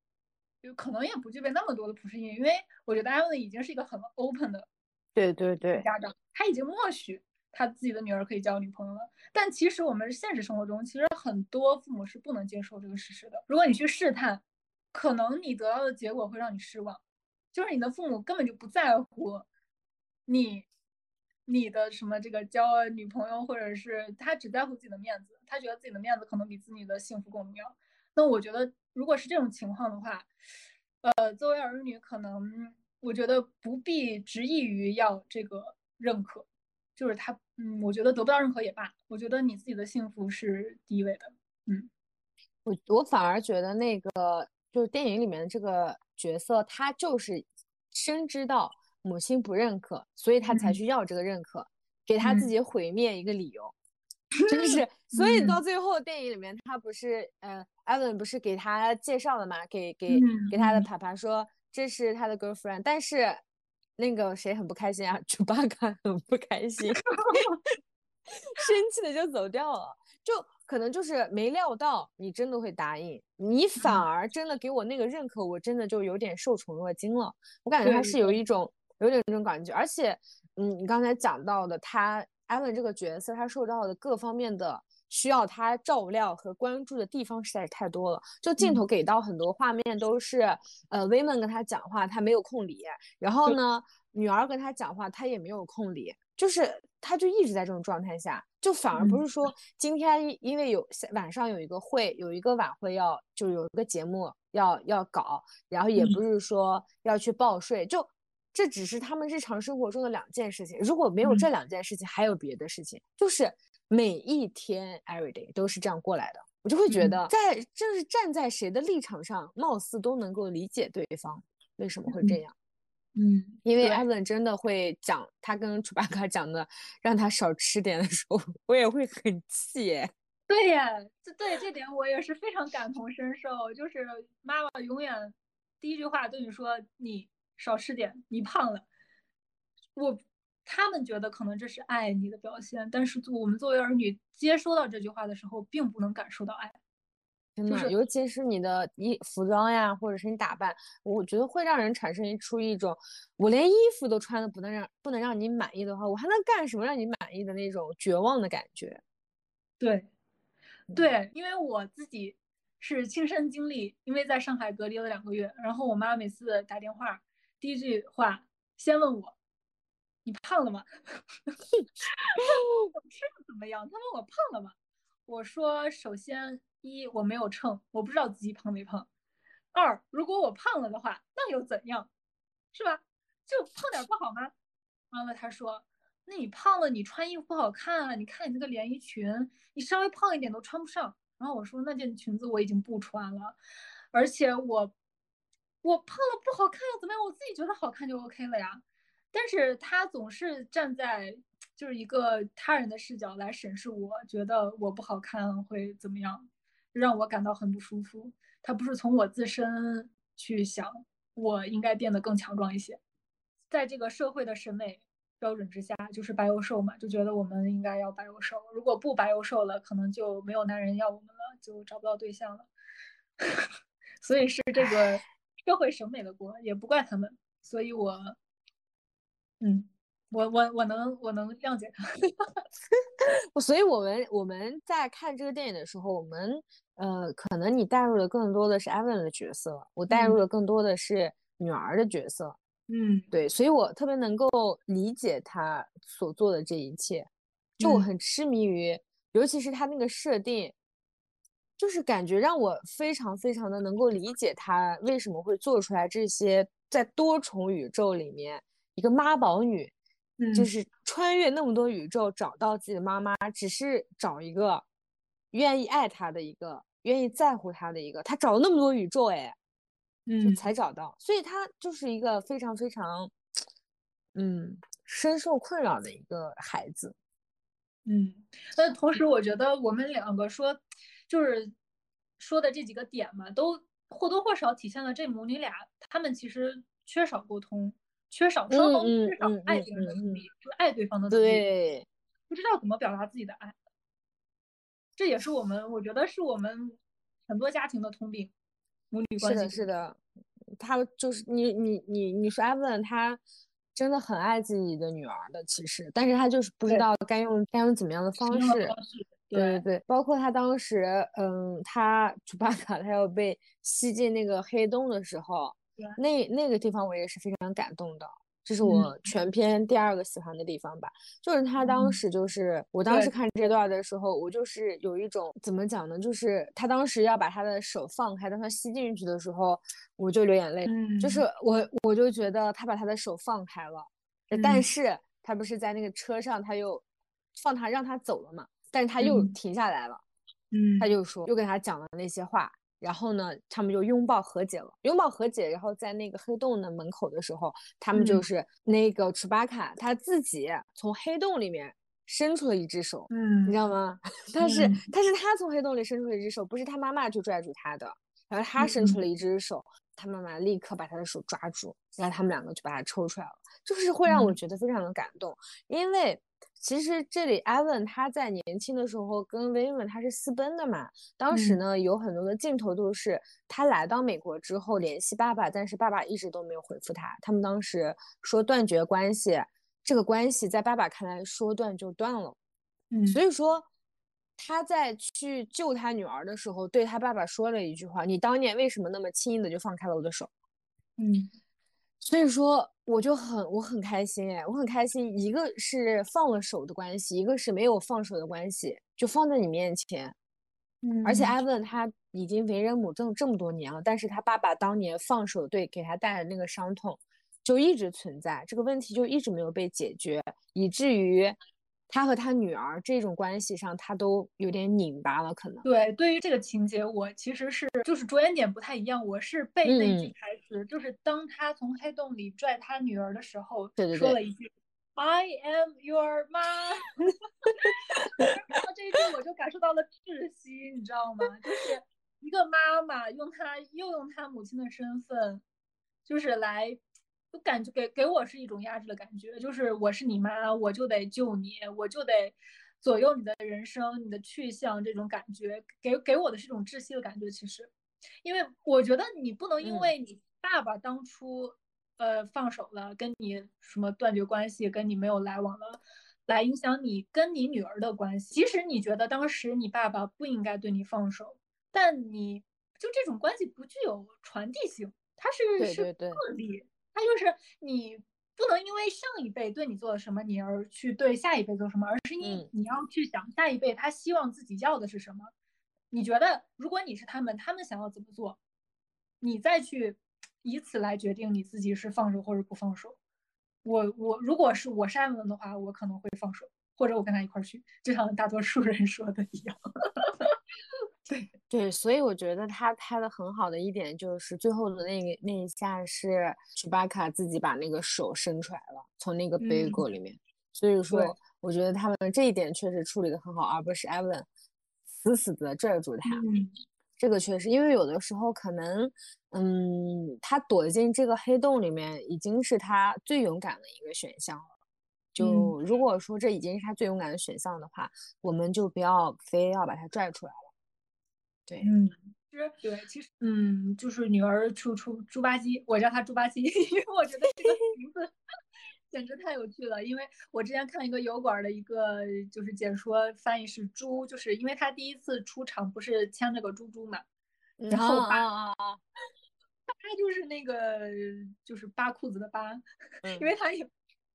就可能也不具备那么多的普适性，因为我觉得艾文已经是一个很 open 的，对对对，家长他已经默许他自己的女儿可以交女朋友了。但其实我们现实生活中，其实很多父母是不能接受这个事实的。如果你去试探，可能你得到的结果会让你失望，就是你的父母根本就不在乎你。你的什么这个交女朋友，或者是他只在乎自己的面子，他觉得自己的面子可能比自己的幸福更重要。那我觉得，如果是这种情况的话，呃，作为儿女，可能我觉得不必执意于要这个认可，就是他，嗯，我觉得得不到认可也罢。我觉得你自己的幸福是第一位的。嗯，我我反而觉得那个就是电影里面的这个角色，他就是深知道。母亲不认可，所以他才去要这个认可，给他自己毁灭一个理由，真是。所以到最后电影里面，他不是，嗯，艾伦不是给他介绍了嘛？给给给他的爬爬说这是他的 girlfriend，但是那个谁很不开心啊？猪八嘎很不开心，生气的就走掉了，就。可能就是没料到你真的会答应，你反而真的给我那个认可，我真的就有点受宠若惊了。我感觉他是有一种有点那种感觉，而且，嗯，你刚才讲到的他艾文这个角色，他受到的各方面的需要他照料和关注的地方实在是太多了。就镜头给到很多画面都是，呃，威门跟他讲话，他没有空理，然后呢，女儿跟他讲话，他也没有空理，就是他就一直在这种状态下。就反而不是说今天因为有晚上有一个会，有一个晚会要就有一个节目要要搞，然后也不是说要去报税，就这只是他们日常生活中的两件事情。如果没有这两件事情，还有别的事情，就是每一天 every day 都是这样过来的，我就会觉得在就是站在谁的立场上，貌似都能够理解对方为什么会这样。嗯，因为艾文真的会讲，他跟楚巴卡讲的，让他少吃点的时候，我也会很气。对呀，这对这点我也是非常感同身受。就是妈妈永远第一句话对你说：“你少吃点，你胖了。”我他们觉得可能这是爱你的表现，但是我们作为儿女接收到这句话的时候，并不能感受到爱。真的，尤其是你的衣服装呀，或者是你打扮，我觉得会让人产生一出一种，我连衣服都穿的不能让不能让你满意的话，我还能干什么让你满意的那种绝望的感觉。对，对，因为我自己是亲身经历，因为在上海隔离了两个月，然后我妈每次打电话，第一句话先问我，你胖了吗？我吃的怎么样？他问我胖了吗？我说首先。一我没有称，我不知道自己胖没胖。二如果我胖了的话，那又怎样，是吧？就胖点不好吗？完了他说，那你胖了，你穿衣服不好看啊！你看你那个连衣裙，你稍微胖一点都穿不上。然后我说那件裙子我已经不穿了，而且我我胖了不好看又怎么样？我自己觉得好看就 OK 了呀。但是他总是站在就是一个他人的视角来审视，我觉得我不好看会怎么样？让我感到很不舒服。他不是从我自身去想，我应该变得更强壮一些。在这个社会的审美标准之下，就是白又瘦嘛，就觉得我们应该要白又瘦。如果不白又瘦了，可能就没有男人要我们了，就找不到对象了。所以是这个社会审美的锅，也不怪他们。所以我，嗯。我我我能我能谅解他，所以我们我们在看这个电影的时候，我们呃，可能你带入的更多的是 Evan 的角色，我带入的更多的是女儿的角色，嗯，对，所以我特别能够理解他所做的这一切，就我很痴迷于，尤其是他那个设定，就是感觉让我非常非常的能够理解他为什么会做出来这些，在多重宇宙里面，一个妈宝女，就是穿越那么多宇宙找到自己的妈妈，只是找一个愿意爱她的一个，愿意在乎她的一个，她找了那么多宇宙，哎，嗯，才找到，所以她就是一个非常非常，嗯，深受困扰的一个孩子。嗯，但同时我觉得我们两个说，就是说的这几个点嘛，都或多或少体现了这母女俩他们其实缺少沟通，缺少双方缺少爱别人的能力，就爱对方的。能力，对，不知道怎么表达自己的爱，这也是我们我觉得是我们很多家庭的通病，母女关系。是的，是的，他就是你你你你说艾文他。真的很爱自己的女儿的，其实，但是他就是不知道该用该用怎么样的方式。对对对，包括他当时，嗯，他楚巴卡他要被吸进那个黑洞的时候，那那个地方我也是非常感动的。这是我全篇第二个喜欢的地方吧，就是他当时就是我当时看这段的时候，我就是有一种怎么讲呢？就是他当时要把他的手放开，当他吸进去的时候，我就流眼泪。就是我我就觉得他把他的手放开了，但是他不是在那个车上，他又放他让他走了嘛，但是他又停下来了，嗯，他就说又跟他讲了那些话。然后呢，他们就拥抱和解了，拥抱和解。然后在那个黑洞的门口的时候，他们就是那个楚巴卡他自己从黑洞里面伸出了一只手，嗯，你知道吗？但是但是他从黑洞里伸出了一只手，不是他妈妈去拽住他的，然后他伸出了一只手，他妈妈立刻把他的手抓住，然后他们两个就把他抽出来了，就是会让我觉得非常的感动，因为。其实这里艾文他在年轻的时候跟薇文他是私奔的嘛。当时呢有很多的镜头都是他来到美国之后联系爸爸，但是爸爸一直都没有回复他。他们当时说断绝关系，这个关系在爸爸看来说断就断了。嗯，所以说他在去救他女儿的时候，对他爸爸说了一句话：“你当年为什么那么轻易的就放开了我的手？”嗯。所以说，我就很我很开心哎，我很开心。一个是放了手的关系，一个是没有放手的关系，就放在你面前。嗯，而且艾文他已经为人母这么这么多年了，但是他爸爸当年放手对给他带来的那个伤痛，就一直存在，这个问题就一直没有被解决，以至于。他和他女儿这种关系上，他都有点拧巴了，可能。对，对于这个情节，我其实是就是着眼点不太一样。我是背那句台词，就是当他从黑洞里拽他女儿的时候，说了一句 “I am your mom”。然后这一句，我就感受到了窒息，你知道吗？就是一个妈妈用她又用她母亲的身份，就是来。就感觉给给我是一种压制的感觉，就是我是你妈，我就得救你，我就得左右你的人生、你的去向，这种感觉给给我的是一种窒息的感觉。其实，因为我觉得你不能因为你爸爸当初呃放手了，跟你什么断绝关系，跟你没有来往了，来影响你跟你女儿的关系。即使你觉得当时你爸爸不应该对你放手，但你就这种关系不具有传递性，它是是个例。他就是你不能因为上一辈对你做了什么，你而去对下一辈做什么，而是你你要去想下一辈他希望自己要的是什么。你觉得如果你是他们，他们想要怎么做，你再去以此来决定你自己是放手或者不放手。我我如果是我是艾伦的话，我可能会放手，或者我跟他一块儿去，就像大多数人说的一样。对对，所以我觉得他拍的很好的一点就是最后的那个那一下是楚巴卡自己把那个手伸出来了，从那个杯果里面。所以说，我觉得他们这一点确实处理的很好，而不是艾文死死的拽住他。这个确实，因为有的时候可能，嗯，他躲进这个黑洞里面已经是他最勇敢的一个选项了。就如果说这已经是他最勇敢的选项的话，我们就不要非要把他拽出来了。对，嗯，其实对，其实，嗯，就是女儿出出猪八戒，我叫她猪八戒，因为我觉得这个名字简直太有趣了。因为我之前看一个油管的一个就是解说，翻译是猪，就是因为他第一次出场不是牵着个猪猪嘛，然后扒，他就是那个就是扒裤子的扒，因为他也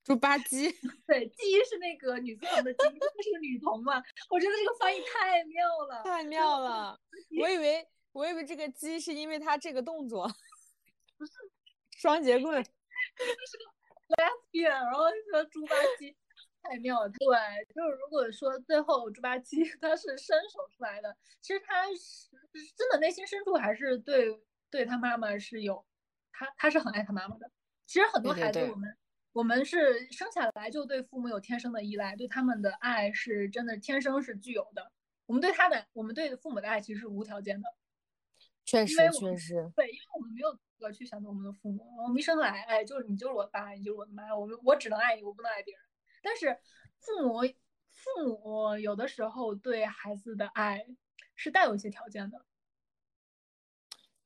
猪八鸡，对，鸡是那个女字旁的鸡，是个女童嘛？我觉得这个翻译太妙了，太妙了。我以为我以为这个鸡是因为它这个动作，不是双节棍，这是个 lesbian，然后说猪八鸡。太妙了，对，就是如果说最后猪八戒他是伸手出来的，其实他是真的内心深处还是对对他妈妈是有，他他是很爱他妈妈的。其实很多孩子我们我们是生下来就对父母有天生的依赖，对他们的爱是真的天生是具有的。我们对他的我们对父母的爱其实是无条件的，确实确实对，因为我们没有资格去选择我们的父母，我们一生来哎就是你就是我的爸，你就是我的妈，我们我只能爱你，我不能爱别人。但是父母父母有的时候对孩子的爱是带有一些条件的，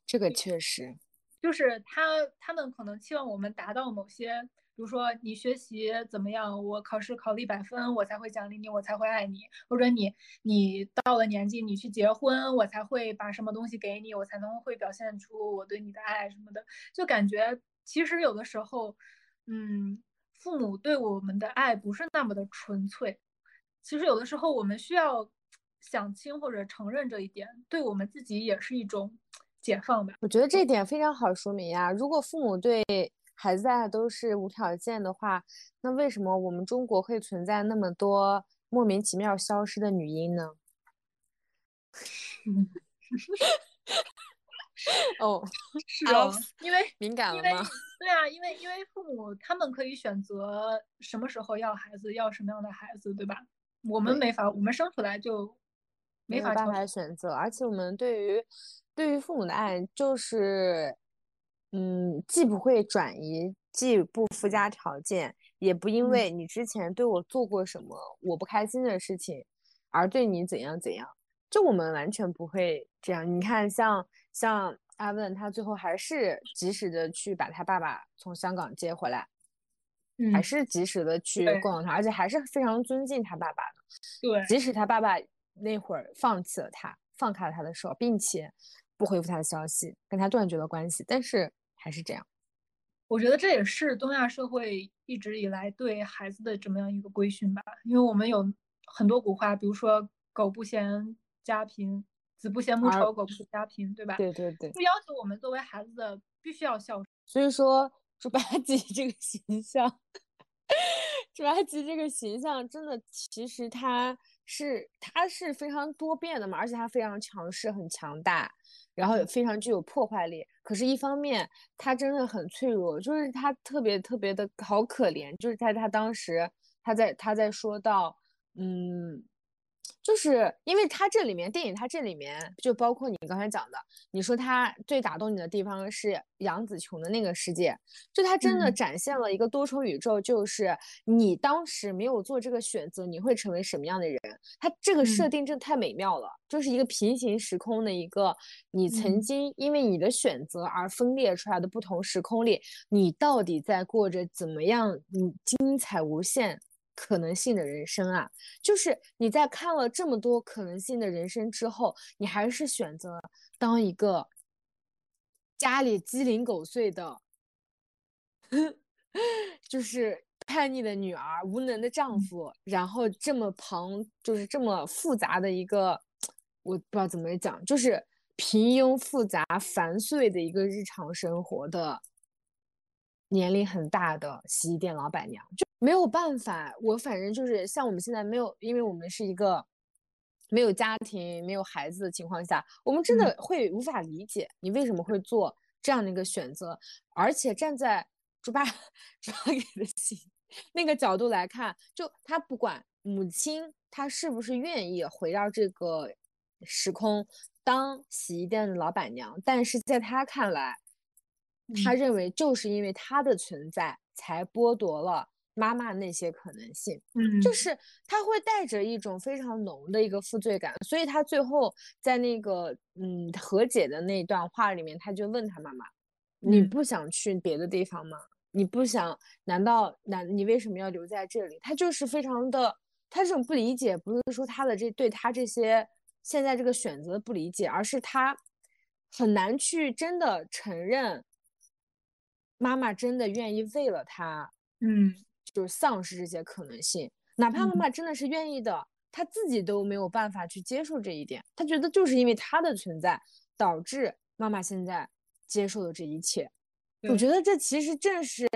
这个确实就是他他们可能期望我们达到某些，比如说你学习怎么样，我考试考了一百分，我才会奖励你，我才会爱你，或者你你到了年纪你去结婚，我才会把什么东西给你，我才能会表现出我对你的爱什么的，就感觉其实有的时候，嗯。父母对我们的爱不是那么的纯粹，其实有的时候我们需要想清或者承认这一点，对我们自己也是一种解放吧。我觉得这点非常好说明呀。如果父母对孩子都是无条件的话，那为什么我们中国会存在那么多莫名其妙消失的女婴呢？哦，是哦，因为敏感了吗？对啊，因为因为父母他们可以选择什么时候要孩子，要什么样的孩子，对吧？我们没法，我们生出来就没法办法选择，而且我们对于对于父母的爱就是，嗯，既不会转移，既不附加条件，也不因为你之前对我做过什么我不开心的事情而对你怎样怎样，就我们完全不会这样。你看，像。像阿问，他最后还是及时的去把他爸爸从香港接回来，还是及时的去供养他，而且还是非常尊敬他爸爸的。对，即使他爸爸那会儿放弃了他，放开了他的手，并且不回复他的消息，跟他断绝了关系，但是还是这样。我觉得这也是东亚社会一直以来对孩子的这么样一个规训吧，因为我们有很多古话，比如说“狗不嫌家贫”。子不嫌母丑，狗不嫌家贫，对吧？对对对，就要求我们作为孩子的必须要孝顺。所以说，猪八戒这个形象，猪八戒这个形象真的，其实他是他是非常多变的嘛，而且他非常强势、很强大，然后也非常具有破坏力。可是，一方面他真的很脆弱，就是他特别特别的好可怜。就是在他当时，他在他在说到，嗯。就是因为他这里面电影，他这里面就包括你刚才讲的，你说他最打动你的地方是杨紫琼的那个世界，就他真的展现了一个多重宇宙，就是你当时没有做这个选择，你会成为什么样的人？他这个设定真的太美妙了，就是一个平行时空的一个你曾经因为你的选择而分裂出来的不同时空里，你到底在过着怎么样？你精彩无限。可能性的人生啊，就是你在看了这么多可能性的人生之后，你还是选择当一个家里鸡零狗碎的，就是叛逆的女儿、无能的丈夫，然后这么庞，就是这么复杂的一个，我不知道怎么讲，就是平庸、复杂、繁碎的一个日常生活的。年龄很大的洗衣店老板娘就没有办法，我反正就是像我们现在没有，因为我们是一个没有家庭、没有孩子的情况下，我们真的会无法理解你为什么会做这样的一个选择。而且站在猪八猪八给的心那个角度来看，就他不管母亲他是不是愿意回到这个时空当洗衣店的老板娘，但是在他看来。他认为就是因为他的存在，才剥夺了妈妈那些可能性。嗯，就是他会带着一种非常浓的一个负罪感，所以他最后在那个嗯和解的那段话里面，他就问他妈妈：“你不想去别的地方吗？你不想？难道难？你为什么要留在这里？”他就是非常的，他这种不理解，不是说他的这对他这些现在这个选择不理解，而是他很难去真的承认。妈妈真的愿意为了他，嗯，就是丧失这些可能性。哪怕妈妈真的是愿意的，她自己都没有办法去接受这一点。她觉得就是因为她的存在，导致妈妈现在接受了这一切。我觉得这其实正是，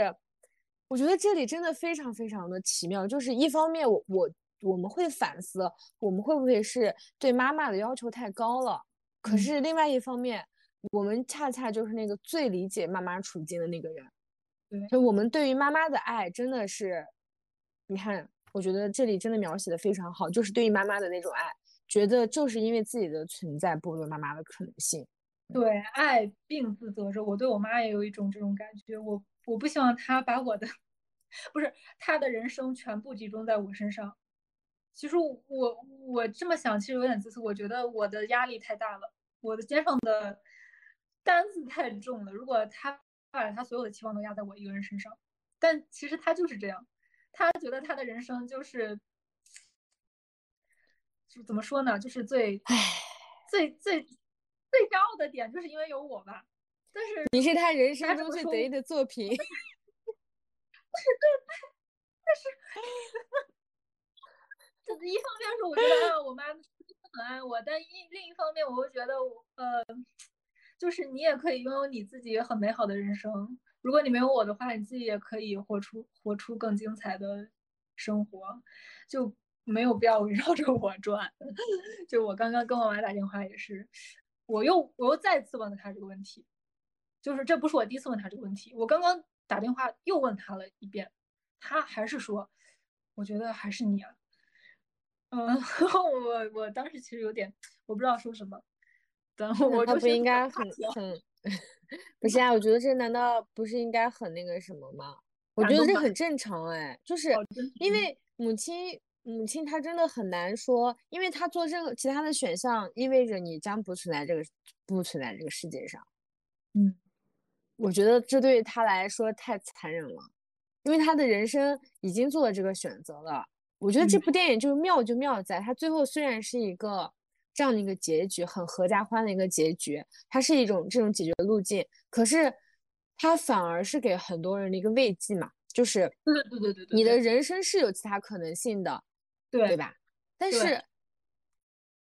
我觉得这里真的非常非常的奇妙。就是一方面，我我我们会反思，我们会不会是对妈妈的要求太高了？可是另外一方面，我们恰恰就是那个最理解妈妈处境的那个人。对，就我们对于妈妈的爱真的是，你看，我觉得这里真的描写的非常好，就是对于妈妈的那种爱，觉得就是因为自己的存在剥夺妈妈的可能性。对，爱并自责着。我对我妈也有一种这种感觉，我我不希望她把我的，不是她的人生全部集中在我身上。其实我我这么想，其实有点自私。我觉得我的压力太大了，我的肩上的担子太重了。如果他把他所有的期望都压在我一个人身上，但其实他就是这样，他觉得他的人生就是，就怎么说呢，就是最，最最。最骄傲的点就是因为有我吧，但是你是他人生中最得意的作品。但 是但是，就是一方面是我觉得啊，我妈很爱我，但一另一方面我又觉得我，呃，就是你也可以拥有你自己很美好的人生。如果你没有我的话，你自己也可以活出活出更精彩的生活，就没有必要围绕着我转。就我刚刚跟我妈打电话也是。我又我又再次问了他这个问题，就是这不是我第一次问他这个问题，我刚刚打电话又问他了一遍，他还是说，我觉得还是你啊，嗯，我我当时其实有点我不知道说什么，等 我就不应该很很，不是啊，我觉得这难道不是应该很那个什么吗？我觉得这很正常哎，就是因为母亲。母亲她真的很难说，因为她做任何其他的选项，意味着你将不存在这个不存在这个世界上。嗯，我觉得这对她来说太残忍了，因为她的人生已经做了这个选择了。我觉得这部电影就是妙就妙在，它最后虽然是一个这样的一个结局，很合家欢的一个结局，它是一种这种解决路径，可是它反而是给很多人的一个慰藉嘛，就是对对对对对，你的人生是有其他可能性的。对对吧？但是，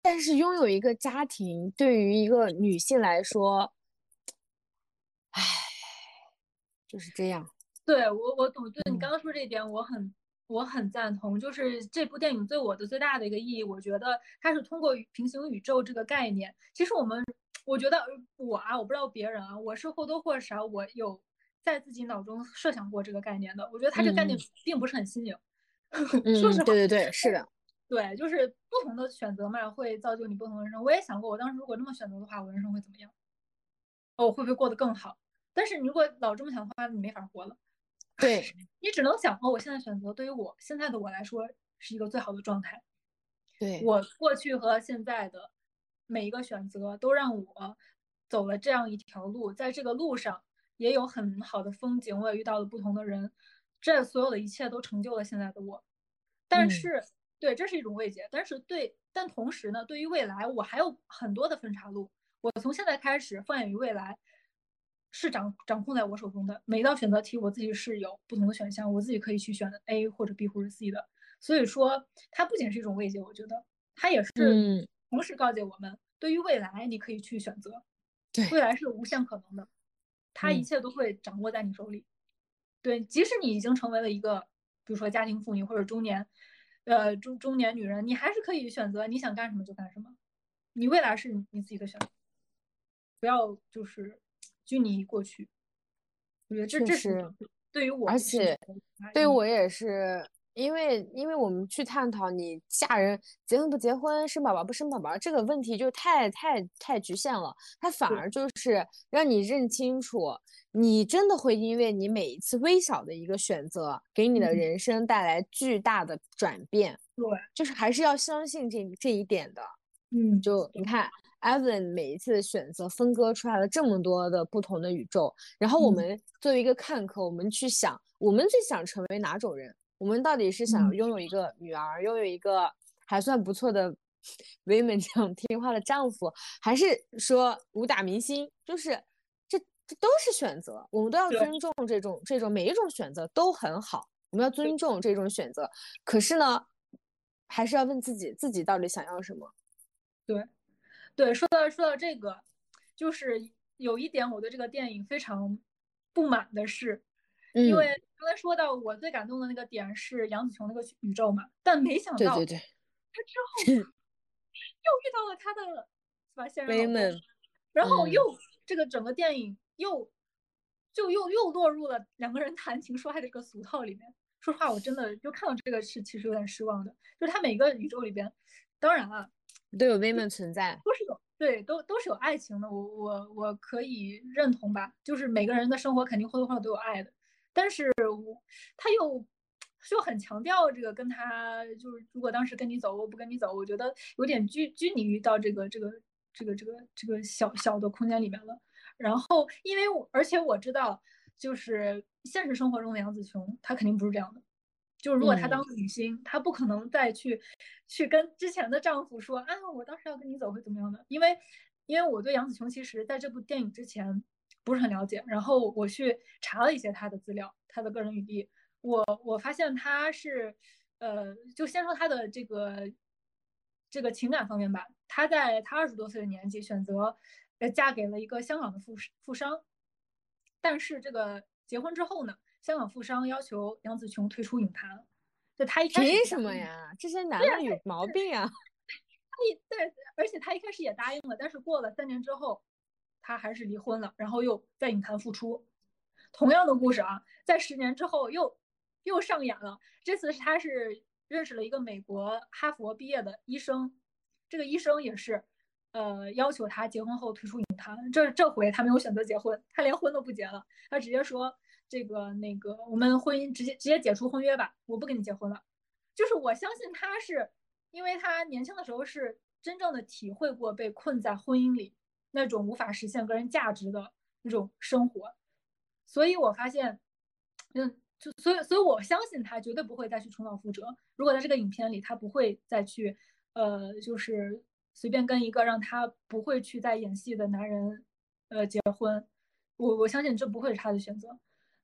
但是拥有一个家庭对于一个女性来说，唉，就是这样。对我，我懂。对你刚刚说这一点，我很我很赞同。就是这部电影对我的最大的一个意义，我觉得它是通过平行宇宙这个概念。其实我们，我觉得我啊，我不知道别人啊，我是或多或少我有在自己脑中设想过这个概念的。我觉得它这个概念并不是很新颖。说实话，对对对，是的，对，就是不同的选择嘛，会造就你不同的人生。我也想过，我当时如果这么选择的话，我人生会怎么样？哦，我会不会过得更好？但是你如果老这么想的话，你没法活了。对你只能想，哦，我现在选择对于我现在的我来说是一个最好的状态。对我过去和现在的每一个选择都让我走了这样一条路，在这个路上也有很好的风景，我也遇到了不同的人。这所有的一切都成就了现在的我，但是，对，这是一种慰藉。但是，对，但同时呢，对于未来，我还有很多的分岔路。我从现在开始放眼于未来，是掌掌控在我手中的。每一道选择题，我自己是有不同的选项，我自己可以去选 A 或者 B 或者 C 的。所以说，它不仅是一种慰藉，我觉得它也是同时告诫我们，对于未来，你可以去选择。对，未来是无限可能的，它一切都会掌握在你手里。对，即使你已经成为了一个，比如说家庭妇女或者中年，呃中中年女人，你还是可以选择你想干什么就干什么，你未来是你你自己的选择，不要就是拘泥于过去。我觉得这这是对于我，而且对于我也是。因为，因为我们去探讨你嫁人结婚不结婚、生宝宝不生宝宝这个问题，就太太太局限了。它反而就是让你认清楚，你真的会因为你每一次微小的一个选择，给你的人生带来巨大的转变。对，就是还是要相信这这一点的。嗯，就你看，Evan 每一次的选择分割出来了这么多的不同的宇宙，然后我们作为一个看客，我们去想，我们最想成为哪种人？我们到底是想拥有一个女儿，拥有一个还算不错的 women 这样听话的丈夫，还是说武打明星？就是这这都是选择，我们都要尊重这种这种每一种选择都很好。我们要尊重这种选择。可是呢，还是要问自己，自己到底想要什么。对，对，说到说到这个，就是有一点我对这个电影非常不满的是，因为刚才说到我最感动的那个点是杨紫琼那个宇宙嘛，但没想到，对对对，他之后 又遇到了他的是吧现任老公，然后又这个整个电影又就又又落入了两个人谈情说爱的这个俗套里面。说实话，我真的就看到这个是其实有点失望的，就是他每个宇宙里边，当然了。都有 women 存在，都是有对，都都是有爱情的。我我我可以认同吧，就是每个人的生活肯定或多或少都有爱的，但是我他又就很强调这个跟他就是如果当时跟你走，我不跟你走，我觉得有点拘拘泥于到这个这个这个这个这个小小的空间里面了。然后因为我而且我知道，就是现实生活中的杨紫琼，她肯定不是这样的。就是如果她当女星，她不可能再去去跟之前的丈夫说啊，我当时要跟你走会怎么样的？因为因为我对杨紫琼其实在这部电影之前不是很了解，然后我去查了一些她的资料，她的个人履历，我我发现她是呃，就先说她的这个这个情感方面吧，她在她二十多岁的年纪选择呃嫁给了一个香港的富富商，但是这个结婚之后呢？香港富商要求杨紫琼退出影坛，就他一开始凭什么呀？这些男的有毛病啊！他一对，而且他一开始也答应了，但是过了三年之后，他还是离婚了，然后又在影坛复出。同样的故事啊，在十年之后又又上演了。这次是他是认识了一个美国哈佛毕业的医生，这个医生也是呃要求他结婚后退出影坛。这这回他没有选择结婚，他连婚都不结了，他直接说。这个那个，我们婚姻直接直接解除婚约吧，我不跟你结婚了。就是我相信他是，因为他年轻的时候是真正的体会过被困在婚姻里那种无法实现个人价值的那种生活，所以我发现，嗯，就所以所以我相信他绝对不会再去重蹈覆辙。如果在这个影片里，他不会再去，呃，就是随便跟一个让他不会去再演戏的男人，呃，结婚。我我相信这不会是他的选择。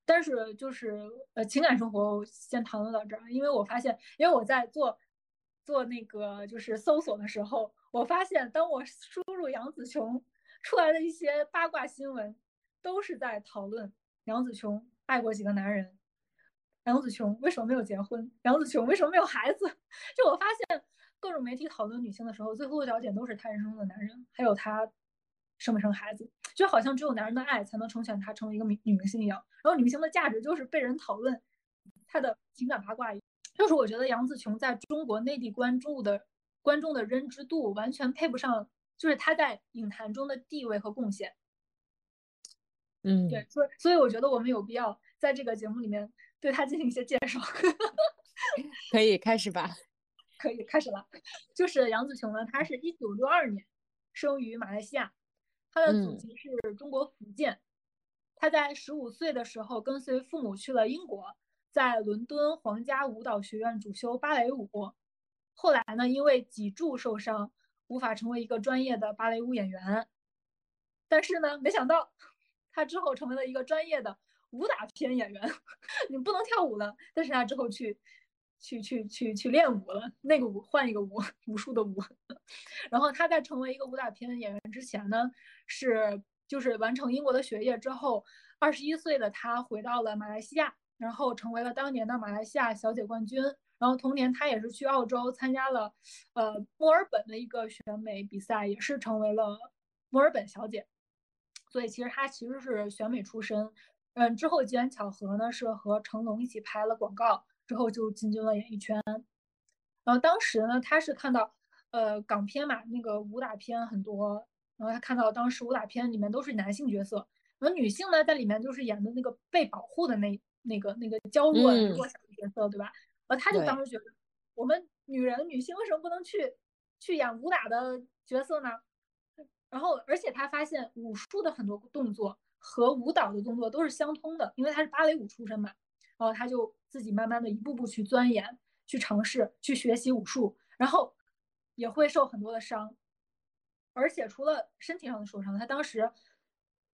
但是就是呃情感生活先谈论到这儿，因为我发现，因为我在做做那个就是搜索的时候，我发现当我输入杨紫琼出来的一些八卦新闻，都是在讨论杨紫琼爱过几个男人，杨紫琼为什么没有结婚，杨紫琼为什么没有孩子？就我发现各种媒体讨论女性的时候，最后的焦点都是她人生中的男人，还有她。生不生孩子，就好像只有男人的爱才能成全她成为一个女女明星一样。然后女明星的价值就是被人讨论她的情感八卦。就是我觉得杨紫琼在中国内地关注的观众的认知度完全配不上，就是她在影坛中的地位和贡献。嗯，对，所以所以我觉得我们有必要在这个节目里面对她进行一些介绍。可以开始吧？可以开始了。就是杨紫琼呢，她是一九六二年生于马来西亚。他的祖籍是中国福建，他在十五岁的时候跟随父母去了英国，在伦敦皇家舞蹈学院主修芭蕾舞。后来呢，因为脊柱受伤，无法成为一个专业的芭蕾舞演员。但是呢，没想到他之后成为了一个专业的武打片演员。你不能跳舞了，但是他之后去。去去去去练舞了，那个舞换一个舞，武术的舞。然后他在成为一个武打片演员之前呢，是就是完成英国的学业之后，二十一岁的他回到了马来西亚，然后成为了当年的马来西亚小姐冠军。然后同年他也是去澳洲参加了，呃墨尔本的一个选美比赛，也是成为了墨尔本小姐。所以其实他其实是选美出身。嗯，之后机缘巧合呢，是和成龙一起拍了广告。之后就进军了演艺圈，然后当时呢，他是看到，呃，港片嘛，那个武打片很多，然后他看到当时武打片里面都是男性角色，然后女性呢在里面就是演的那个被保护的那那个那个娇弱弱小的角色，对吧？然后他就当时觉得，我们女人女性为什么不能去去演武打的角色呢？然后而且他发现武术的很多动作和舞蹈的动作都是相通的，因为他是芭蕾舞出身嘛。然后他就自己慢慢的一步步去钻研、去尝试、去学习武术，然后也会受很多的伤，而且除了身体上的受伤，他当时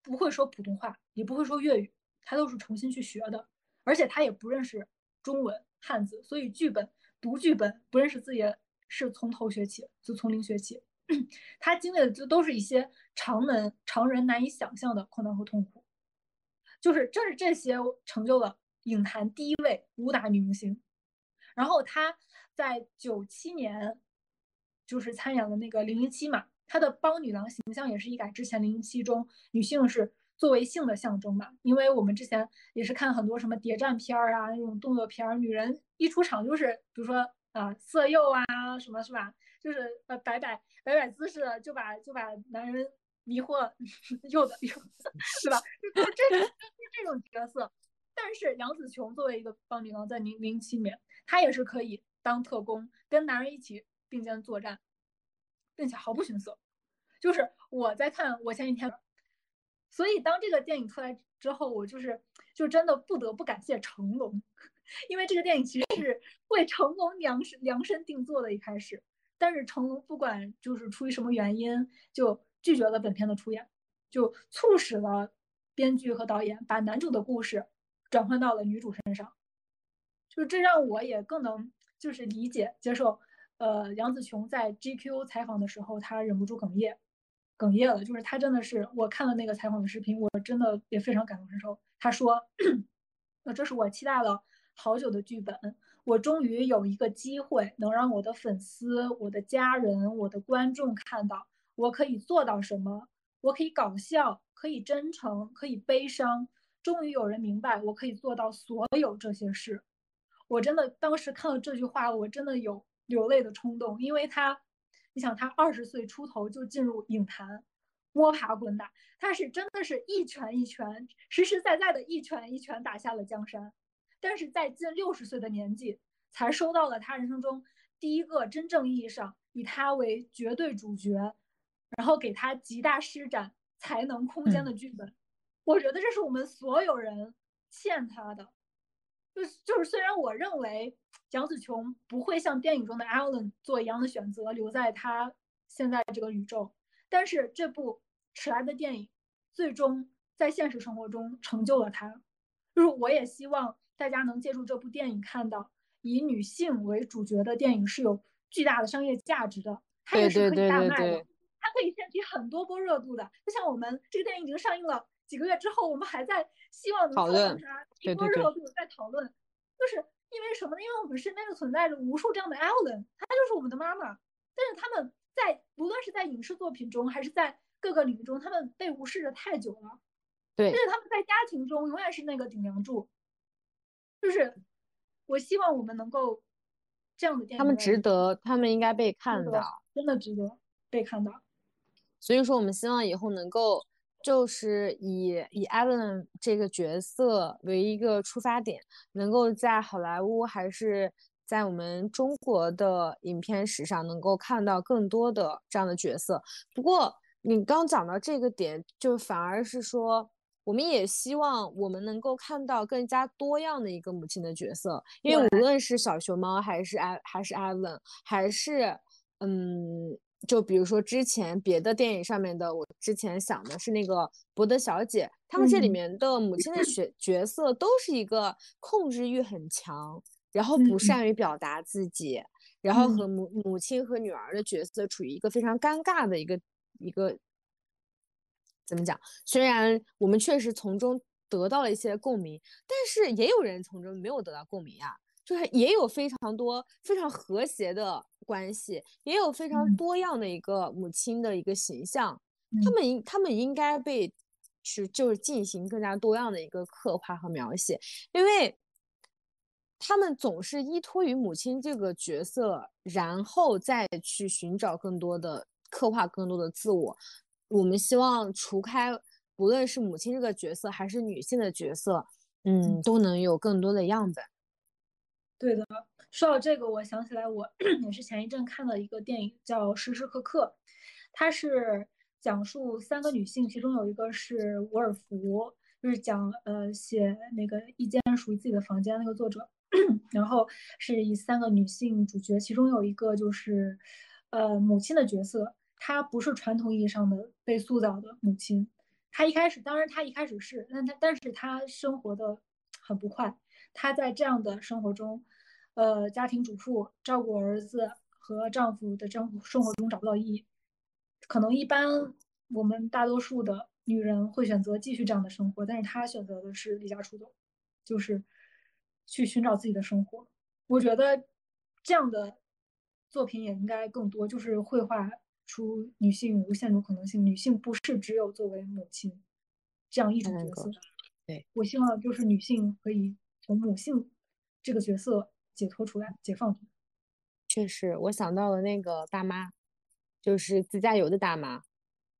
不会说普通话，也不会说粤语，他都是重新去学的，而且他也不认识中文汉字，所以剧本读剧本不认识字也是从头学起，就从零学起。他经历的就都是一些常人常人难以想象的困难和痛苦，就是正是这些成就了影坛第一位武打女明星。然后她在九七年就是参演了那个零零七嘛，她的邦女郎形象也是一改之前零零七中女性是作为性的象征嘛。因为我们之前也是看很多什么谍战片儿啊那种动作片儿，女人一出场就是比如说啊色诱啊什么是吧？就是呃摆摆摆摆姿势就把就把男人迷惑 诱的，对吧？就这种就这种角色。但是杨紫琼作为一个邦女郎，在零零七年，她也是可以当特工，跟男人一起并肩作战，并且毫不逊色。就是我在看我前几天，所以当这个电影出来之后，我就是就真的不得不感谢成龙，因为这个电影其实是为成龙量身量身定做的。一开始。但是成龙不管就是出于什么原因，就拒绝了本片的出演，就促使了编剧和导演把男主的故事转换到了女主身上，就这让我也更能就是理解接受。呃，杨紫琼在 GQ 采访的时候，她忍不住哽咽，哽咽了。就是她真的是，我看了那个采访的视频，我真的也非常感同身受。她说：“那这是我期待了好久的剧本。”我终于有一个机会，能让我的粉丝、我的家人、我的观众看到我可以做到什么。我可以搞笑，可以真诚，可以悲伤。终于有人明白，我可以做到所有这些事。我真的当时看到这句话，我真的有流泪的冲动，因为他，你想，他二十岁出头就进入影坛，摸爬滚打，他是真的是一拳一拳，实实在在的一拳一拳打下了江山。但是在近六十岁的年纪，才收到了他人生中第一个真正意义上以他为绝对主角，然后给他极大施展才能空间的剧本。我觉得这是我们所有人欠他的。就是就是，虽然我认为蒋紫琼不会像电影中的 Alan 做一样的选择，留在他现在这个宇宙，但是这部迟来的电影最终在现实生活中成就了他。就是我也希望。大家能借助这部电影看到以女性为主角的电影是有巨大的商业价值的，它也是可以大卖的，它可以掀起很多波热度的。就像我们这个电影已经上映了几个月之后，我们还在希望能造成啥一波热度在讨论，就是因为什么呢？因为我们身边就存在着无数这样的 Ellen，她就是我们的妈妈。但是他们在无论是在影视作品中还是在各个领域中，他们被无视的太久了。对，但是他们在家庭中永远是那个顶梁柱。就是，我希望我们能够这样的电影，他们值得，他们应该被看到，真的值得被看到。所以说，我们希望以后能够就是以以艾伦这个角色为一个出发点，能够在好莱坞还是在我们中国的影片史上能够看到更多的这样的角色。不过，你刚讲到这个点，就反而是说。我们也希望我们能够看到更加多样的一个母亲的角色，因为无论是小熊猫，还是艾，还是艾伦，还是嗯，就比如说之前别的电影上面的，我之前想的是那个伯德小姐，他们这里面的母亲的角角色都是一个控制欲很强，然后不善于表达自己，然后和母母亲和女儿的角色处于一个非常尴尬的一个一个。怎么讲？虽然我们确实从中得到了一些共鸣，但是也有人从中没有得到共鸣呀。就是也有非常多非常和谐的关系，也有非常多样的一个母亲的一个形象。他们应他们应该被去就是进行更加多样的一个刻画和描写，因为他们总是依托于母亲这个角色，然后再去寻找更多的刻画，更多的自我。我们希望除开，不论是母亲这个角色，还是女性的角色，嗯，都能有更多的样本。对的，说到这个，我想起来，我 也是前一阵看了一个电影，叫《时时刻刻》，它是讲述三个女性，其中有一个是伍尔芙，就是讲呃写那个一间属于自己的房间那个作者，然后是以三个女性主角，其中有一个就是呃母亲的角色。她不是传统意义上的被塑造的母亲，她一开始，当然她一开始是，但她但是她生活的很不快，她在这样的生活中，呃，家庭主妇照顾儿子和丈夫的生生活中找不到意义。可能一般我们大多数的女人会选择继续这样的生活，但是她选择的是离家出走，就是去寻找自己的生活。我觉得这样的作品也应该更多，就是绘画出女性无限种可能性。女性不是只有作为母亲这样一种角色。对我希望就是女性可以从母性这个角色解脱出来，解放出来。确实，我想到了那个大妈，就是自驾游的大妈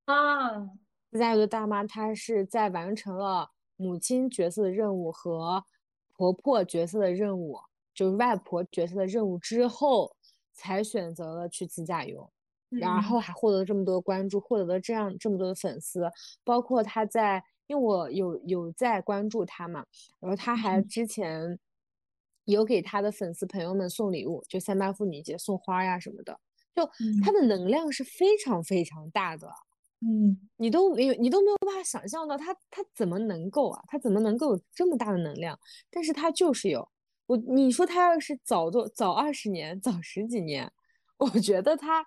啊。自驾游的大妈，她是在完成了母亲角色的任务和婆婆角色的任务，就是外婆角色的任务之后，才选择了去自驾游，然后还获得了这么多关注，获得了这样这么多的粉丝，包括她在。因为我有有在关注他嘛，然后他还之前有给他的粉丝朋友们送礼物，就三八妇女节送花呀什么的，就他的能量是非常非常大的，嗯，你都没有你都没有办法想象到他他怎么能够啊，他怎么能够有这么大的能量？但是他就是有，我你说他要是早做早二十年早十几年，我觉得他。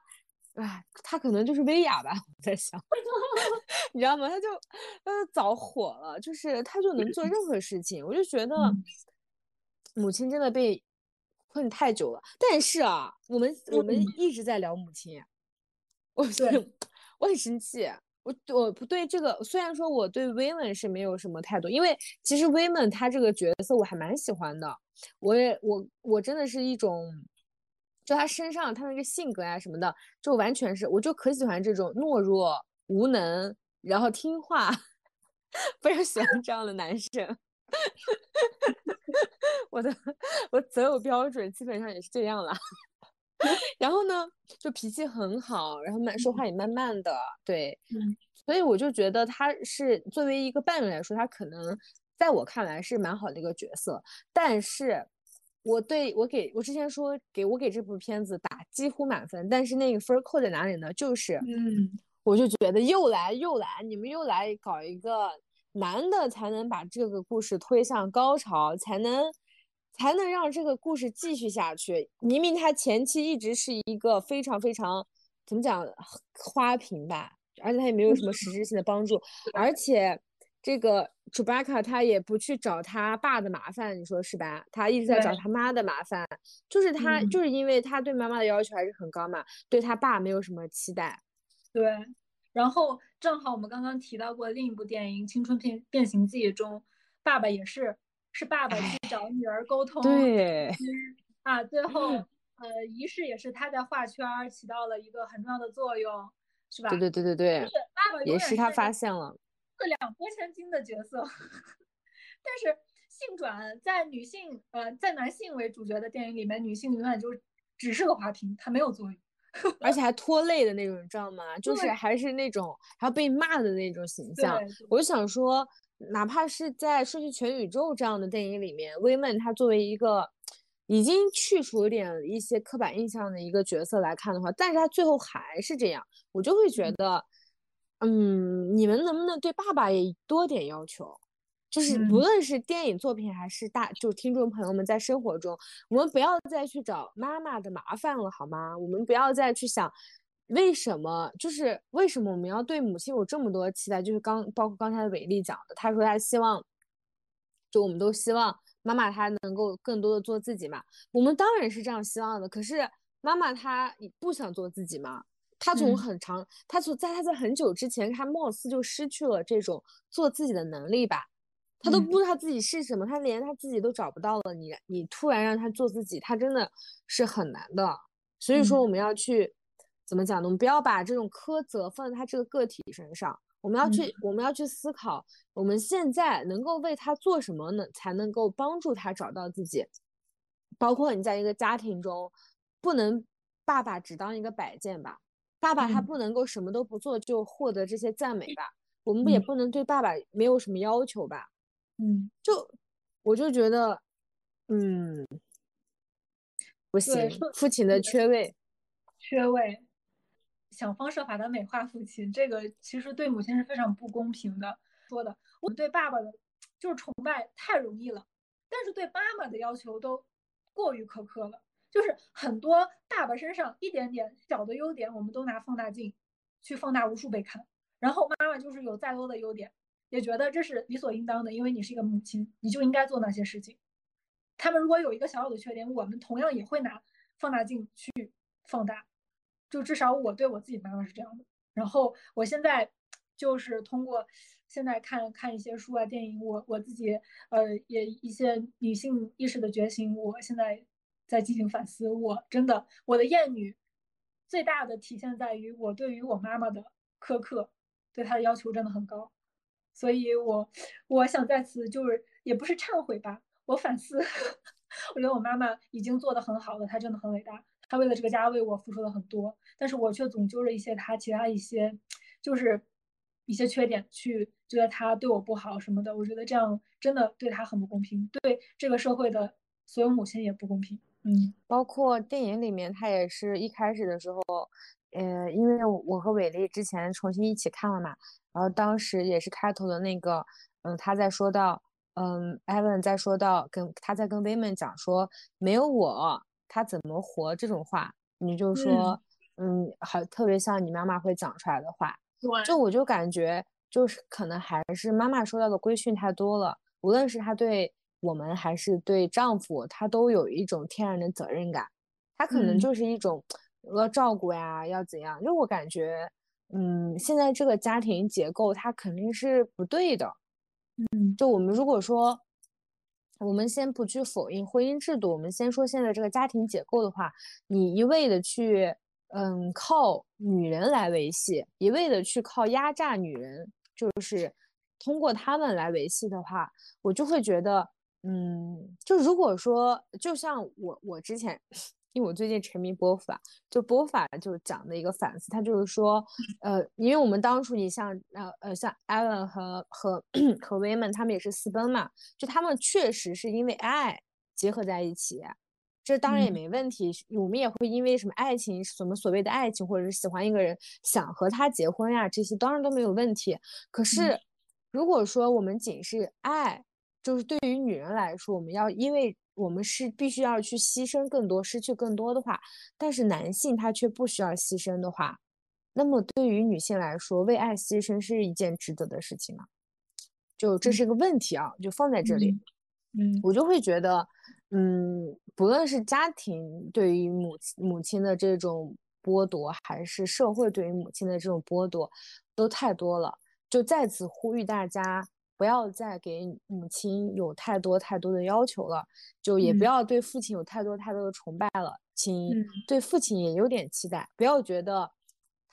啊，他可能就是薇娅吧，我在想，你知道吗？他就呃早火了，就是他就能做任何事情。我就觉得母亲真的被困太久了。但是啊，我们我们一直在聊母亲，我我很生气。我我不对这个，虽然说我对威文是没有什么态度，因为其实威文他这个角色我还蛮喜欢的。我也我我真的是一种。就他身上，他那个性格啊什么的，就完全是，我就可喜欢这种懦弱、无能，然后听话，非常喜欢这样的男生。我的我择偶标准基本上也是这样了。然后呢，就脾气很好，然后慢说话也慢慢的，对，所以我就觉得他是作为一个伴侣来说，他可能在我看来是蛮好的一个角色，但是。我对我给我之前说给我给这部片子打几乎满分，但是那个分扣在哪里呢？就是，嗯，我就觉得又来又来，你们又来搞一个男的才能把这个故事推向高潮，才能才能让这个故事继续下去。明明他前期一直是一个非常非常怎么讲花瓶吧，而且他也没有什么实质性的帮助，而且。这个朱巴卡他也不去找他爸的麻烦，你说是吧？他一直在找他妈的麻烦，就是他就是因为他对妈妈的要求还是很高嘛，对他爸没有什么期待。对，然后正好我们刚刚提到过另一部电影《青春变变形记》中，爸爸也是是爸爸去找女儿沟通。对。啊，最后呃，仪式也是他在画圈起到了一个很重要的作用，是吧？对对对对对。就是爸爸也是他发现了。四两拨千斤的角色，但是性转在女性呃在男性为主角的电影里面，女性永远就只是个花瓶，她没有作用，而且还拖累的那种，你知道吗？就是还是那种还要被骂的那种形象。我就想说，哪怕是在《瞬息全宇宙》这样的电影里面，威曼他作为一个已经去除点一些刻板印象的一个角色来看的话，但是他最后还是这样，我就会觉得。嗯，你们能不能对爸爸也多点要求？就是不论是电影作品还是大，就听众朋友们在生活中，我们不要再去找妈妈的麻烦了，好吗？我们不要再去想为什么，就是为什么我们要对母亲有这么多期待？就是刚包括刚才伟丽讲的，他说他希望，就我们都希望妈妈她能够更多的做自己嘛。我们当然是这样希望的，可是妈妈她不想做自己嘛？她从很长，她从在她在很久之前，她貌似就失去了这种做自己的能力吧，他都不知道自己是什么，他连他自己都找不到了。你你突然让他做自己，他真的是很难的。所以说我们要去怎么讲呢？我们不要把这种苛责放在他这个个体身上，我们要去我们要去思考，我们现在能够为他做什么呢？才能够帮助他找到自己。包括你在一个家庭中，不能爸爸只当一个摆件吧。爸爸他不能够什么都不做就获得这些赞美吧？我们也不能对爸爸没有什么要求吧？嗯，就我就觉得，嗯，不行，父亲的缺位，缺位，想方设法的美化父亲，这个其实对母亲是非常不公平的。说的，我们对爸爸的就是崇拜太容易了，但是对妈妈的要求都过于苛刻了，就是很多爸爸身上一点点小的优点，我们都拿放大镜去放大无数倍看，然后妈妈就是有再多的优点，也觉得这是理所应当的，因为你是一个母亲，你就应该做那些事情。他们如果有一个小小的缺点，我们同样也会拿放大镜去放大，就至少我对我自己妈妈是这样的。然后我现在就是通过现在看看一些书啊、电影，我我自己呃也一些女性意识的觉醒，我现在在进行反思。我真的我的厌女最大的体现在于我对于我妈妈的苛刻，对她的要求真的很高。所以我我想在此就是也不是忏悔吧。我反思，我觉得我妈妈已经做得很好了，她真的很伟大，她为了这个家为我付出了很多，但是我却总揪着一些她其他一些，就是一些缺点去觉得她对我不好什么的，我觉得这样真的对她很不公平，对这个社会的所有母亲也不公平。嗯，包括电影里面，她也是一开始的时候，呃，因为我和伟丽之前重新一起看了嘛，然后当时也是开头的那个，嗯，他在说到。嗯，Evan 在说到跟他在跟 Women 讲说没有我他怎么活这种话，你就说嗯，还特别像你妈妈会讲出来的话。对，就我就感觉就是可能还是妈妈收到的规训太多了，无论是她对我们还是对丈夫，她都有一种天然的责任感，她可能就是一种要照顾呀，要怎样？就我感觉，嗯，现在这个家庭结构它肯定是不对的。嗯，就我们如果说，我们先不去否认婚姻制度，我们先说现在这个家庭结构的话，你一味的去，嗯，靠女人来维系，一味的去靠压榨女人，就是通过他们来维系的话，我就会觉得，嗯，就如果说，就像我我之前。因为我最近沉迷波法，就波法就讲的一个反思，他就是说，呃，因为我们当初你像呃呃像艾伦和和和威们他们也是私奔嘛，就他们确实是因为爱结合在一起，这当然也没问题。我们也会因为什么爱情，什么所谓的爱情，或者是喜欢一个人想和他结婚呀，这些当然都没有问题。可是如果说我们仅是爱，就是对于女人来说，我们要因为。我们是必须要去牺牲更多，失去更多的话，但是男性他却不需要牺牲的话，那么对于女性来说，为爱牺牲是一件值得的事情吗？就这是个问题啊，就放在这里。嗯，我就会觉得，嗯，不论是家庭对于母母亲的这种剥夺，还是社会对于母亲的这种剥夺，都太多了。就再次呼吁大家。不要再给母亲有太多太多的要求了，就也不要对父亲有太多太多的崇拜了，请对父亲也有点期待，不要觉得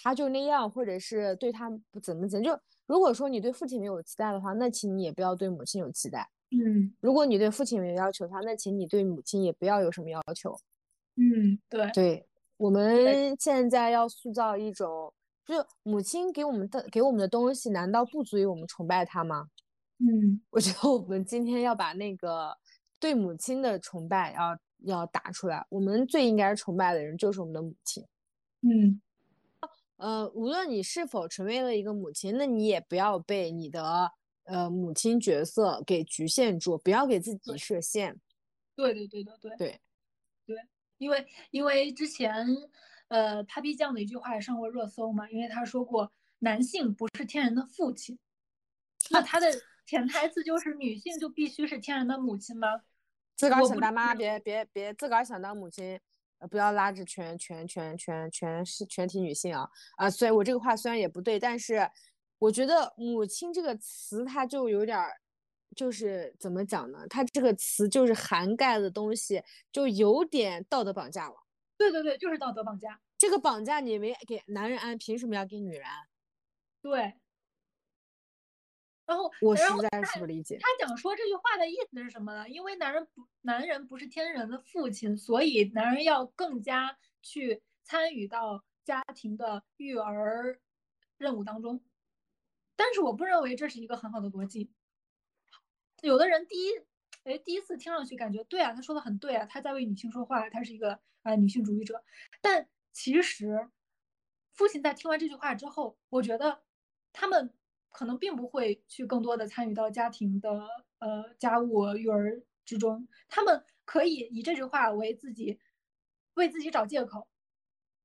他就那样，或者是对他不怎么怎么。就如果说你对父亲没有期待的话，那请你也不要对母亲有期待。嗯，如果你对父亲没有要求的话，那请你对母亲也不要有什么要求。嗯，对对，我们现在要塑造一种，就母亲给我们的给我们的东西，难道不足以我们崇拜她吗？嗯，我觉得我们今天要把那个对母亲的崇拜要要打出来。我们最应该崇拜的人就是我们的母亲。嗯，呃，无论你是否成为了一个母亲，那你也不要被你的呃母亲角色给局限住，不要给自己设限。对对对对，对对对，因为因为之前呃，Papi 酱的一句话也上过热搜嘛，因为他说过男性不是天然的父亲，那他的。潜台词就是女性就必须是天然的母亲吗？自个儿想当妈，别别别自个儿想当母亲，不要拉着全全全全全是全体女性啊啊！所以我这个话虽然也不对，但是我觉得“母亲”这个词它就有点儿，就是怎么讲呢？它这个词就是涵盖的东西就有点道德绑架了。对对对，就是道德绑架。这个绑架你没给男人安，凭什么要给女人安？对。然后，我实在是不理解他讲说这句话的意思是什么呢？因为男人不，男人不是天然的父亲，所以男人要更加去参与到家庭的育儿任务当中。但是我不认为这是一个很好的逻辑。有的人第一，哎，第一次听上去感觉对啊，他说的很对啊，他在为女性说话，他是一个啊女性主义者。但其实，父亲在听完这句话之后，我觉得他们。可能并不会去更多的参与到家庭的呃家务育儿之中，他们可以以这句话为自己为自己找借口，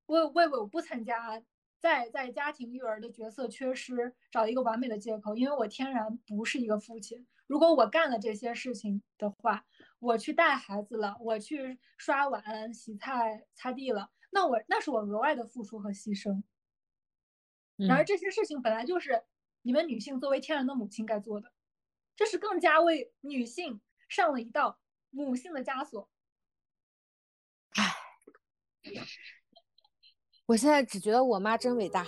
为为我不参加，在在家庭育儿的角色缺失找一个完美的借口，因为我天然不是一个父亲。如果我干了这些事情的话，我去带孩子了，我去刷碗、洗菜、擦地了，那我那是我额外的付出和牺牲。然而这些事情本来就是你们女性作为天然的母亲该做的，这是更加为女性上了一道母性的枷锁。唉，我现在只觉得我妈真伟大。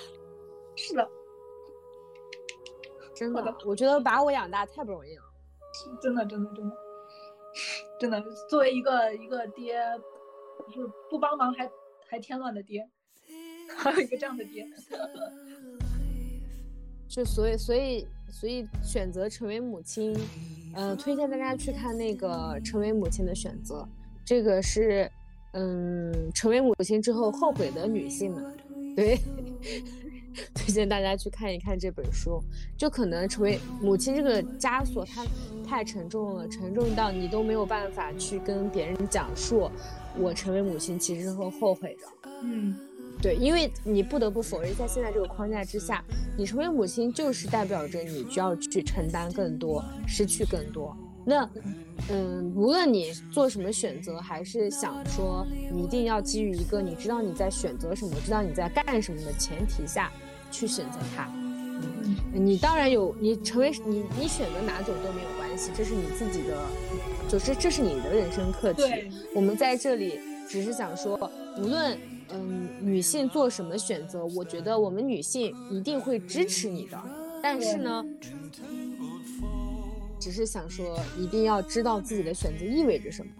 是的，真的，我觉得把我养大太不容易了。真的，真的，真的，真的，作为一个一个爹，就是不帮忙还还添乱的爹，还有一个这样的爹。就所以所以所以选择成为母亲，呃，推荐大家去看那个《成为母亲的选择》，这个是，嗯，成为母亲之后后悔的女性们，对，推荐大家去看一看这本书。就可能成为母亲这个枷锁，它太沉重了，沉重到你都没有办法去跟别人讲述，我成为母亲其实是会后悔的，嗯。对，因为你不得不否认，在现在这个框架之下，你成为母亲就是代表着你就要去承担更多，失去更多。那，嗯，无论你做什么选择，还是想说你一定要基于一个你知道你在选择什么，知道你在干什么的前提下去选择它。嗯，你当然有，你成为你你选择哪种都没有关系，这是你自己的，就是这是你的人生课题。我们在这里只是想说，无论。嗯，女性做什么选择，我觉得我们女性一定会支持你的。但是呢，只是想说，一定要知道自己的选择意味着什么。